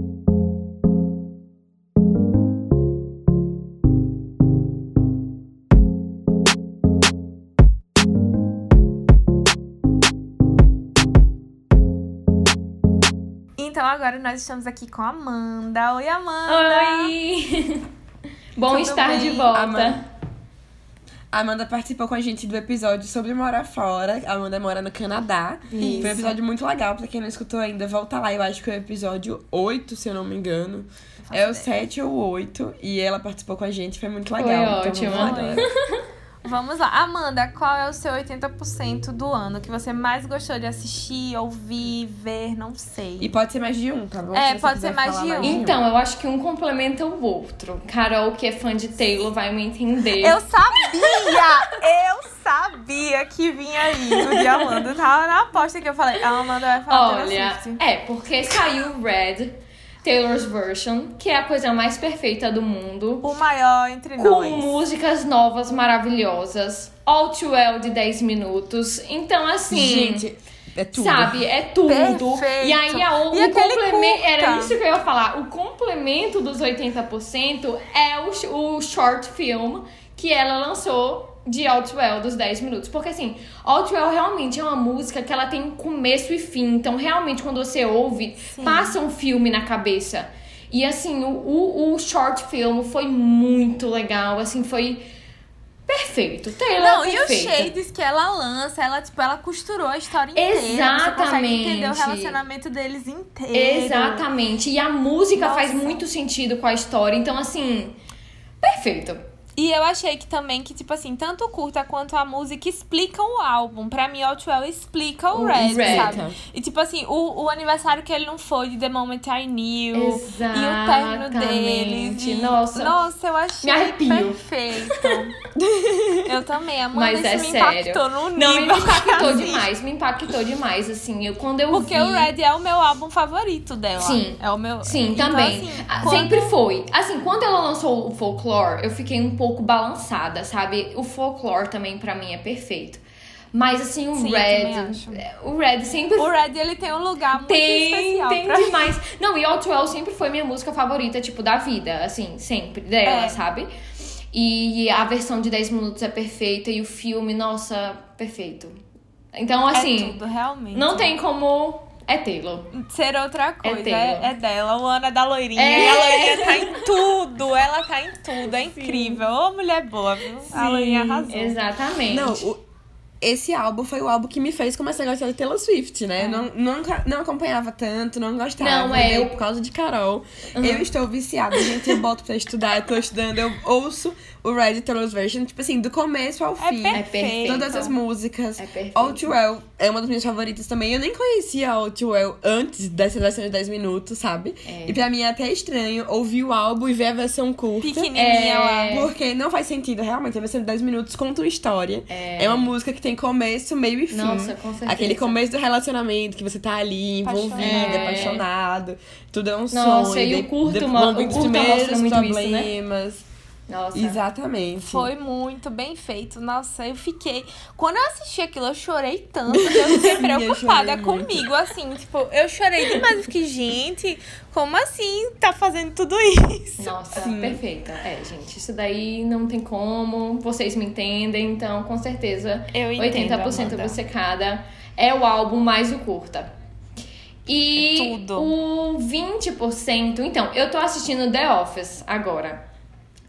então agora nós estamos aqui com a Amanda. Oi, Amanda! Oi! Bom Tudo estar bem? de volta. Amanda. A Amanda participou com a gente do episódio sobre morar fora. A Amanda mora no Canadá. Foi um episódio muito legal, pra quem não escutou ainda, volta lá. Eu acho que é o episódio 8, se eu não me engano. É o 7 ou o 8. E ela participou com a gente, foi muito legal. Então, ótimo. Vamos lá. Amanda, qual é o seu 80% do ano que você mais gostou de assistir, ouvir, ver? Não sei. E pode ser mais de um, tá bom? É, Se pode ser mais falar de um. Então, eu acho que um complementa o outro. Carol, que é fã de Taylor, vai me entender. Eu sabia! eu sabia que vinha aí o de Amanda. Tava na aposta que eu falei. A Amanda vai falar Olha, é, porque saiu Red, Taylor's Version, que é a coisa mais perfeita do mundo. O maior entre Com nós. músicas novas maravilhosas. All Too Well de 10 minutos. Então, assim. Gente, é tudo. Sabe, é tudo. Perfeito. E aí a, o, E o complemento. Era isso que eu ia falar. O complemento dos 80% é o, o short film que ela lançou de Outwell dos 10 minutos. Porque assim, Outwell realmente é uma música que ela tem começo e fim. Então, realmente, quando você ouve, passa um filme na cabeça. E assim, o, o, o short film foi muito legal. Assim, foi perfeito. Taylor Não, é e os perfeita. shades que ela lança, ela, tipo, ela costurou a história inteira. Você consegue entender o Exatamente. relacionamento deles inteiro. Exatamente. E a música Nossa. faz muito sentido com a história. Então, assim, perfeito. E eu achei que também que, tipo assim, tanto o curta quanto a música explicam o álbum. Pra mim, Outwell explica o, O Red, Red. sabe? E tipo assim, o, o aniversário que ele não foi de The Moment I Knew. E o término deles. Exatamente. e- Nossa. Nossa, eu achei Me arrepio. perfeito. eu também, Amanda, Mas é me sério. impactou no nível. Não, me impactou assim. demais. Me impactou demais, assim. Eu, quando eu Porque vi... o Red é o meu álbum favorito dela. Sim. É o meu. Sim, Então, também. assim, Ah, quando- Sempre foi. Assim, quando ela lançou o Folklore, eu fiquei um pouco balançada, sabe? O Folklore também, pra mim, é perfeito. Mas, assim, o Sim, Red... acho. O Red sempre O Red, ele tem um lugar muito Tem, especial tem pra mim. demais. Não, e Outwell sempre foi minha música favorita, tipo, da vida, assim, sempre, dela, É. sabe? E a versão de 10 minutos é perfeita e o filme, nossa, perfeito. Então, assim, é tudo, realmente. não tem como. É Taylor. ser outra coisa. Taylor. É, é dela. O Ana é da loirinha. É. E a loirinha tá em tudo. Ela tá em tudo. É incrível. Ô, mulher boa, viu? A loirinha arrasou. Exatamente. Não, o- esse álbum foi o álbum que me fez começar a gostar de Taylor Swift, né? Não, nunca, não acompanhava tanto, não gostava. Não, é, eu- Por causa de Carol. Eu estou viciada, gente. Eu boto pra estudar, eu tô estudando, eu ouço o Red Taylor's Version, tipo assim, do começo ao É fim. É perfeito. Todas as músicas. É perfeito. All Too Well é uma das minhas favoritas também. Eu nem conhecia All Too Well antes dessa versão de 10 minutos, sabe? É. E pra mim é até estranho ouvir o álbum e ver a versão curta. Pequenininha lá. Porque não faz sentido, realmente. A versão de 10 minutos conta uma história. É, uma música que tem começo, meio e fim. Nossa, com certeza. Aquele começo do relacionamento que você tá ali envolvido, Apaixonado. apaixonado. Tudo é um Nossa, sonho. e o curto de- vir o os curta primeiros mostra muito isso, né? Nossa. Exatamente. Foi muito bem feito. Nossa, eu fiquei. Quando eu assisti aquilo, eu chorei tanto que eu fiquei Sim, eu preocupada chorei muito. comigo. Assim, tipo, eu chorei demais. Eu fiquei, gente, como assim tá fazendo tudo isso? Nossa, perfeita. É, gente, isso daí não tem como. Vocês me entendem, então com certeza Eu entendo, 80% Amanda. obcecada é o álbum mais o curta. E É tudo. o 20%. Então, eu tô assistindo The Office agora.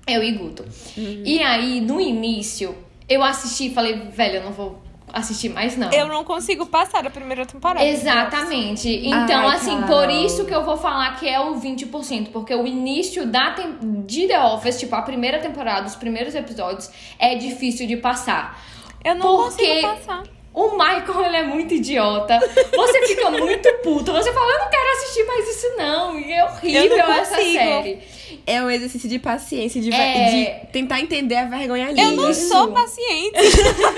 Eu e Guto. Uhum. E aí, no início, eu assisti e falei, velho, eu não vou assistir mais, não. Eu não consigo passar da primeira temporada. Exatamente. Então, Ai, assim, por isso que eu vou falar que é o 20%, porque o início da tem- de The Office, tipo, a primeira temporada, os primeiros episódios, é difícil de passar. Eu não Porque- consigo passar. O Michael, ele é muito idiota. Você fica muito puto. Você fala, eu não quero assistir mais isso, não. E é horrível Eu não essa série. É um exercício de paciência, de, É. de tentar entender a vergonha alheia. Eu não sou paciente.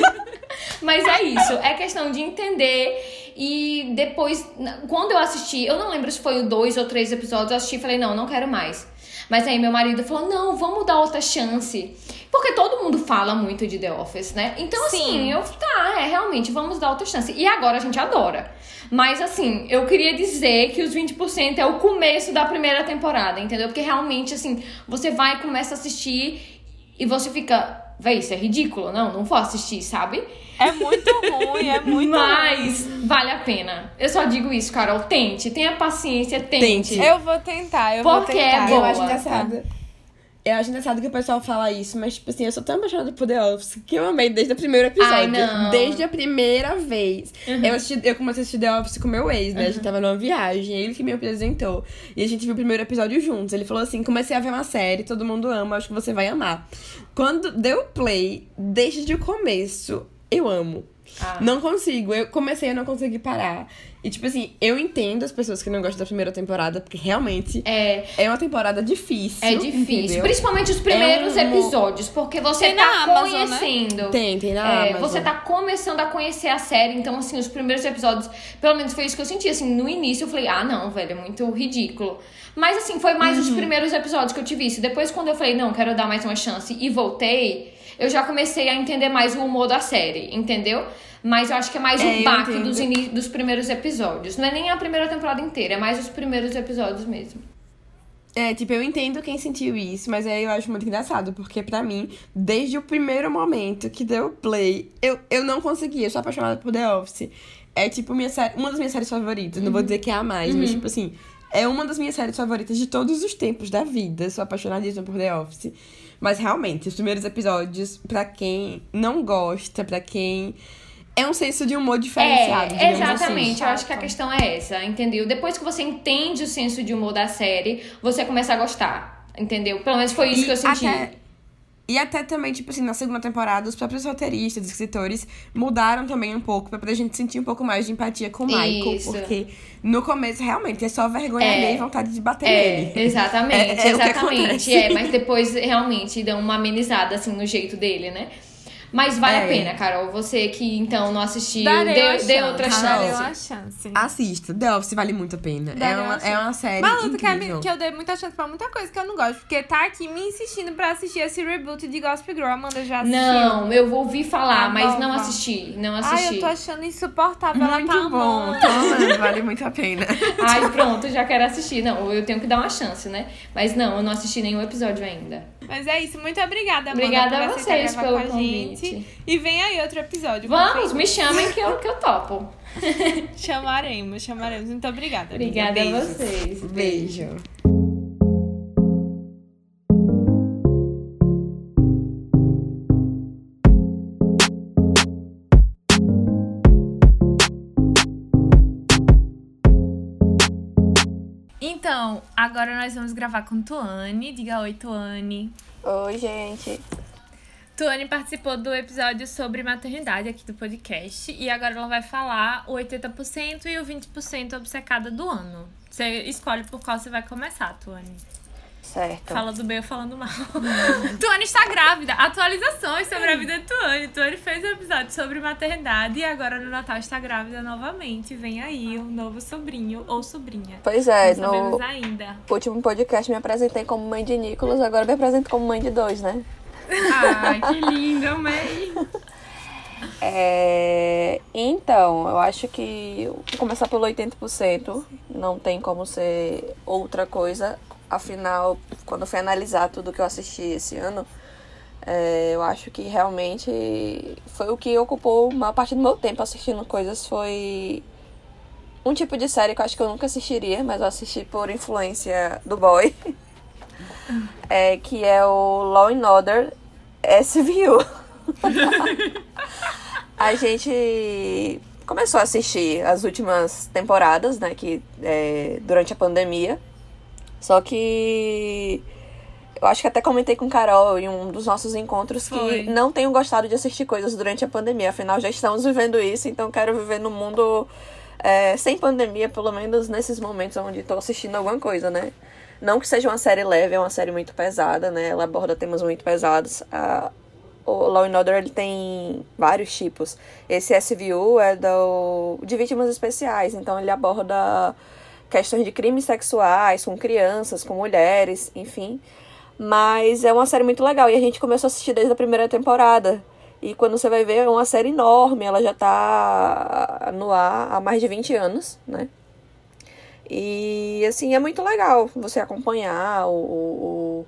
Mas é isso, é questão de entender. E depois, quando eu assisti, eu não lembro se foi o dois ou três episódios, eu assisti e falei, não, não quero mais. Mas aí meu marido falou, não, vamos dar outra chance. Porque todo mundo fala muito de The Office, né? Então, assim, Sim. eu, tá, é, realmente, vamos dar outra chance. E agora a gente adora. Mas, assim, eu queria dizer que os 20% é o começo da primeira temporada, entendeu? Porque realmente, assim, você vai e começa a assistir e você fica, véi, isso é ridículo, não, não vou assistir, sabe? É muito ruim, é muito Mas vale a pena. Eu só digo isso, Carol, tente, tenha paciência, tente. Tente. Eu vou tentar, eu vou Porque é tentar. boa. Eu acho engraçado. Eu acho engraçado que o pessoal fala isso, mas, tipo assim, eu sou tão apaixonada por The Office que eu amei desde o primeiro episódio. Ai, não. Desde a primeira vez. Eu, assisti, eu comecei a assistir The Office com meu ex, né? A gente tava numa viagem, ele que me apresentou. E a gente viu o primeiro episódio juntos. Ele falou assim: comecei a ver uma série, todo mundo ama, acho que você vai amar. Quando deu play, desde o começo, eu amo. Ah. Não consigo. Eu comecei a não conseguir parar. E, tipo assim, eu entendo as pessoas que não gostam da primeira temporada, porque realmente É, é uma temporada difícil. é difícil. entendeu? Principalmente os primeiros É um- episódios, porque você Tem tá na Amazon, né? conhecendo. Tem, tem na É, Amazon. você tá começando a conhecer a série, então, assim, os primeiros episódios, pelo menos foi isso que eu senti, assim, no início eu falei, ah, não, velho, é muito ridículo. Mas, assim, foi mais Uhum. os primeiros episódios que eu tive isso. Depois, quando eu falei, não, quero dar mais uma chance e voltei, eu já comecei a entender mais o humor da série, entendeu? Mas eu acho que é mais É, o baque dos, dos primeiros episódios. Não é nem a primeira temporada inteira, é mais os primeiros episódios mesmo. É, tipo, eu entendo quem sentiu isso, mas aí eu acho muito engraçado, porque pra mim, desde o primeiro momento que deu play, eu, eu não consegui, eu sou apaixonada por The Office. É, tipo, minha série, uma das minhas séries favoritas, não vou dizer que é a mais, mas, tipo assim, é uma das minhas séries favoritas de todos os tempos da vida. Eu sou apaixonadíssima por The Office. Mas realmente, os primeiros episódios, pra quem não gosta, pra quem. É um senso de humor diferenciado. É, digamos exatamente. Assim. Eu acho que a questão é essa, entendeu? Depois que você entende o senso de humor da série, você começa a gostar, entendeu? Pelo menos foi isso E que eu senti. até- E até também, tipo assim, na segunda temporada, os próprios roteiristas, escritores, mudaram também um pouco pra poder gente sentir um pouco mais de empatia com o Michael. Isso. Porque no começo, realmente, é só vergonha É. e vontade de bater É, nele. exatamente, É- é o que exatamente. acontece. É, mas depois realmente dão uma amenizada assim no jeito dele, né? Mas vale a É. pena, Carol. Você que então não assistiu, Darei dê, dê chance, outra darei chance. uma chance. Assista, The Office vale muito a pena. É Darei uma, uma é uma série Maluco, que, é que eu dei muita chance pra muita coisa que eu não gosto. Porque tá aqui me insistindo pra assistir esse reboot de Gossip Girl. Amanda já assistiu. Não, eu vou ouvir falar, Tá mas bom, não vá. assisti. Não Ai, assisti. eu tô achando insuportável. Muito ela tá bom, amando, vale muito a pena. Ai, pronto, já quero assistir. Não, eu tenho que dar uma chance, né? Mas não, eu não assisti nenhum episódio ainda. Mas é isso. Muito obrigada, Amanda, Obrigada por a vocês pelo a gente. E vem aí outro episódio. Vamos, me chamem que eu, que eu topo. Chamaremos, chamaremos. Muito obrigada. Obrigada a vocês. Beijo. Então, agora nós vamos gravar com Tuane. Diga oi, Tuane. Oi, gente. Tuane participou do episódio sobre maternidade aqui do podcast. E agora ela vai falar o 80% e o 20% obcecada do ano. Você escolhe por qual você vai começar, Tuane. Certo. Fala do bem ou falando mal. Tuane está grávida. Atualizações sobre a vida de Tuane. Tuane fez um episódio sobre maternidade e agora no Natal está grávida novamente. Vem aí um novo sobrinho ou sobrinha. Pois é, Não sabemos no ainda. último podcast me apresentei como mãe de Nicolas, agora me apresento como mãe de dois, né? Ai, que linda, amei. É, então, eu acho que começar pelo 80%, não tem como ser outra coisa. Afinal, quando fui analisar tudo que eu assisti esse ano, é, eu acho que realmente foi o que ocupou a maior parte do meu tempo assistindo coisas. Foi um tipo de série que eu acho que eu nunca assistiria, mas eu assisti por influência do boy. É, que é o Law and Order SVU. a gente começou a assistir as últimas temporadas, né, que é, durante a pandemia. Só que eu acho que até comentei com Carol em um dos nossos encontros que não tenho gostado de assistir coisas durante a pandemia. Afinal, já estamos vivendo isso, então quero viver num mundo é, sem pandemia, pelo menos nesses momentos onde estou assistindo alguma coisa, né? Não que seja uma série leve, é uma série muito pesada, né? Ela aborda temas muito pesados. A, o Law and Order ele tem vários tipos. Esse SVU é do, de vítimas especiais, então ele aborda questões de crimes sexuais com crianças, com mulheres, enfim. Mas é uma série muito legal e a gente começou a assistir desde a primeira temporada. E quando você vai ver, é uma série enorme, ela já tá no ar há mais de 20 anos, né? E assim, é muito legal você acompanhar o,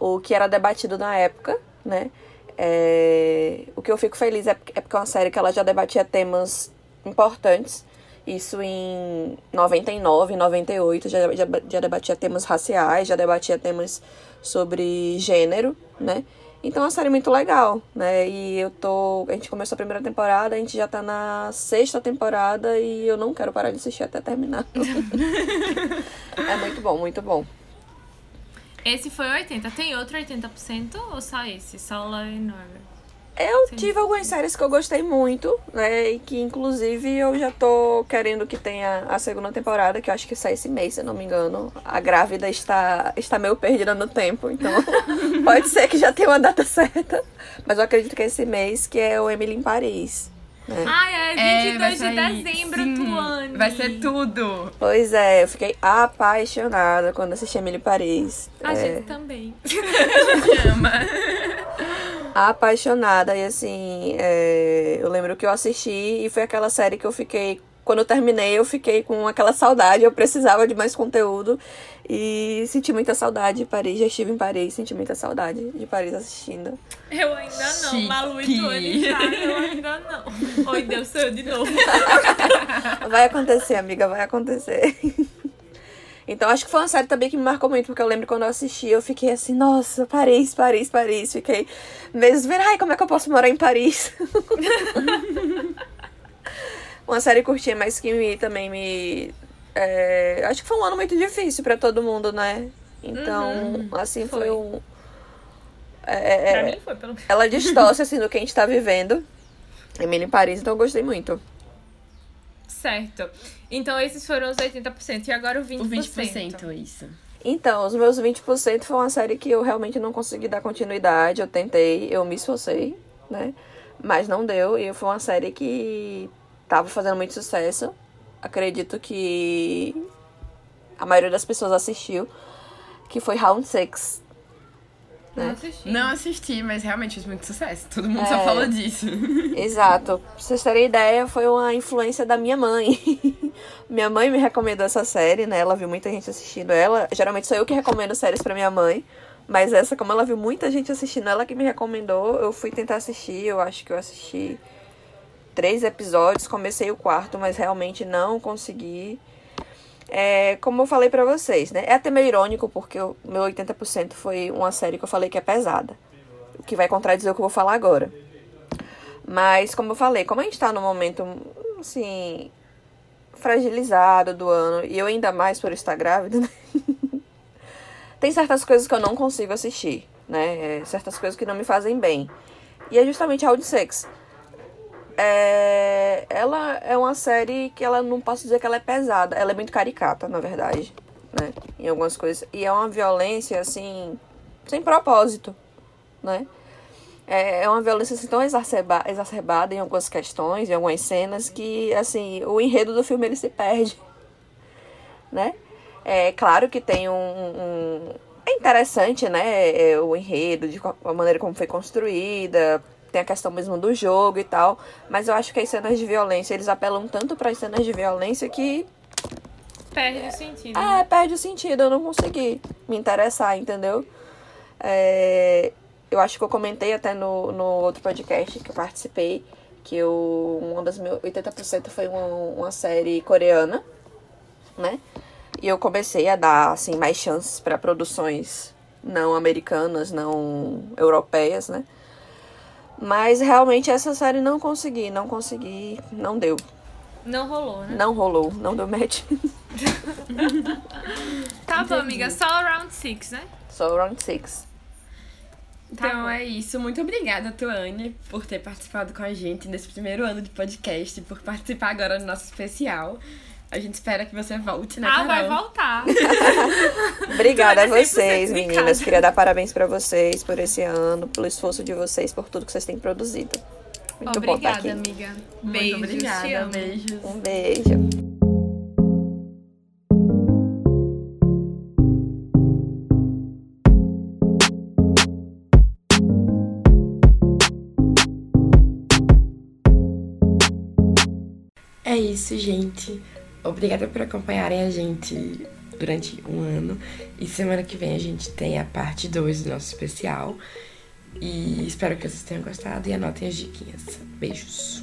o, o que era debatido na época, né? É, o que eu fico feliz é porque é porque é uma série que ela já debatia temas importantes. Isso em 99, 98, já, já, já debatia temas raciais, já debatia temas sobre gênero, né? Então é uma série muito legal, né? E eu tô. A gente começou a primeira temporada, a gente já tá na sexta temporada e eu não quero parar de assistir até terminar. é muito bom, muito bom. Esse foi 80%. Tem outro 80% ou só esse? Só Law and Order? Eu Sim. tive algumas séries que eu gostei muito, né? E que inclusive eu já tô querendo que tenha a segunda temporada, que eu acho que sai esse mês, se eu não me engano. A grávida está, está meio perdida no tempo, então pode ser que já tenha uma data certa. Mas eu acredito que é esse mês, que é o Emily em Paris. Né? Ai, é É, 22 vai de dezembro, Sim, Tuane. Vai ser tudo. Pois é, eu fiquei apaixonada quando assisti Emily em Paris. A É, gente também. Ama. Apaixonada. E assim, é, eu lembro que eu assisti e foi aquela série que eu fiquei. Quando eu terminei, eu fiquei com aquela saudade. Eu precisava de mais conteúdo. E senti muita saudade de Paris. Já estive em Paris, senti muita saudade de Paris assistindo. Eu ainda não, Chique. Malu e Tuane já, eu ainda não. Oi, Deus, sou eu de novo. Vai acontecer, amiga, vai acontecer. Então acho que foi uma série também que me marcou muito, porque eu lembro quando eu assisti, eu fiquei assim, nossa, Paris, Paris, Paris. Fiquei meses vendo, ai, como é que eu posso morar em Paris? uma série curtinha, mas que me, também me. é, acho que foi um ano muito difícil pra todo mundo, né? Então, assim, foi, foi. um. é, Pra é, mim foi, pelo menos. ela distorce assim do que a gente tá vivendo. Emily em Paris, então eu gostei muito. Certo. Então, esses foram os 80%. E agora o 20%. O 20%, isso. Então, os meus 20% foi uma série que eu realmente não consegui dar continuidade. Eu tentei, eu me esforcei, né? Mas não deu. E foi uma série que tava fazendo muito sucesso. Acredito que a maioria das pessoas assistiu. Que foi Round 6 né? assisti. Não assisti, mas realmente fez muito sucesso. Todo mundo É. só falou disso. Exato. Pra vocês terem ideia, foi uma influência da minha mãe. minha mãe me recomendou essa série, né? Ela viu muita gente assistindo ela. Geralmente sou eu que recomendo séries pra minha mãe. Mas essa, como ela viu muita gente assistindo, ela que me recomendou, eu fui tentar assistir. Eu acho que eu assisti três episódios, comecei o quarto, mas realmente não consegui. É, como eu falei pra vocês, né? É até meio irônico, porque o meu 80% foi uma série que eu falei que é pesada. O que vai contradizer o que eu vou falar agora. Mas, como eu falei, como a gente tá num momento, assim, fragilizado do ano, e eu ainda mais por estar grávida, né? Tem certas coisas que eu não consigo assistir, né? É, certas coisas que não me fazem bem. E é justamente Round Six. É, ela é uma série que ela não posso dizer que ela é pesada. Ela é muito caricata, na verdade, né? Em algumas coisas. E é uma violência, assim, sem propósito, né? É é uma violência assim, tão exacerba exacerbada em algumas questões, em algumas cenas, que, assim, o enredo do filme ele se perde, né? É claro que tem um... um- é interessante, né? é, O enredo, de a maneira como foi construída, tem a questão mesmo do jogo e tal, mas eu acho que as cenas de violência, eles apelam tanto para as cenas de violência que Perde o sentido. é, perde o sentido, eu não consegui me interessar, entendeu? É, eu acho que eu comentei até no, no outro podcast que eu participei, que eu, uma das meus 80% foi uma, uma série coreana, né? E eu comecei a dar, assim, mais chances para produções não americanas, não europeias, né? Mas realmente essa série não consegui, não consegui, não deu. Não rolou, né? Não rolou, não deu match. Tá bom, amiga. Só o round 6, né? Só round six. Então bom. é isso. Muito obrigada, Tuane, por ter participado com a gente nesse primeiro ano de podcast, por participar agora do nosso especial. A gente espera que você volte, né, Ah, Carol? vai voltar. Obrigada a Tu 100% vocês, meninas. Queria dar parabéns pra vocês por esse ano, pelo esforço de vocês, por tudo que vocês têm produzido. Muito bom estar Obrigada, aqui. amiga. Muito Beijo, te obrigada. amo. Beijos. Um beijo. É isso, gente. Obrigada por acompanharem a gente durante um ano. E semana que vem a gente tem a parte 2 do nosso especial. E espero que vocês tenham gostado e anotem as diquinhas. Beijos.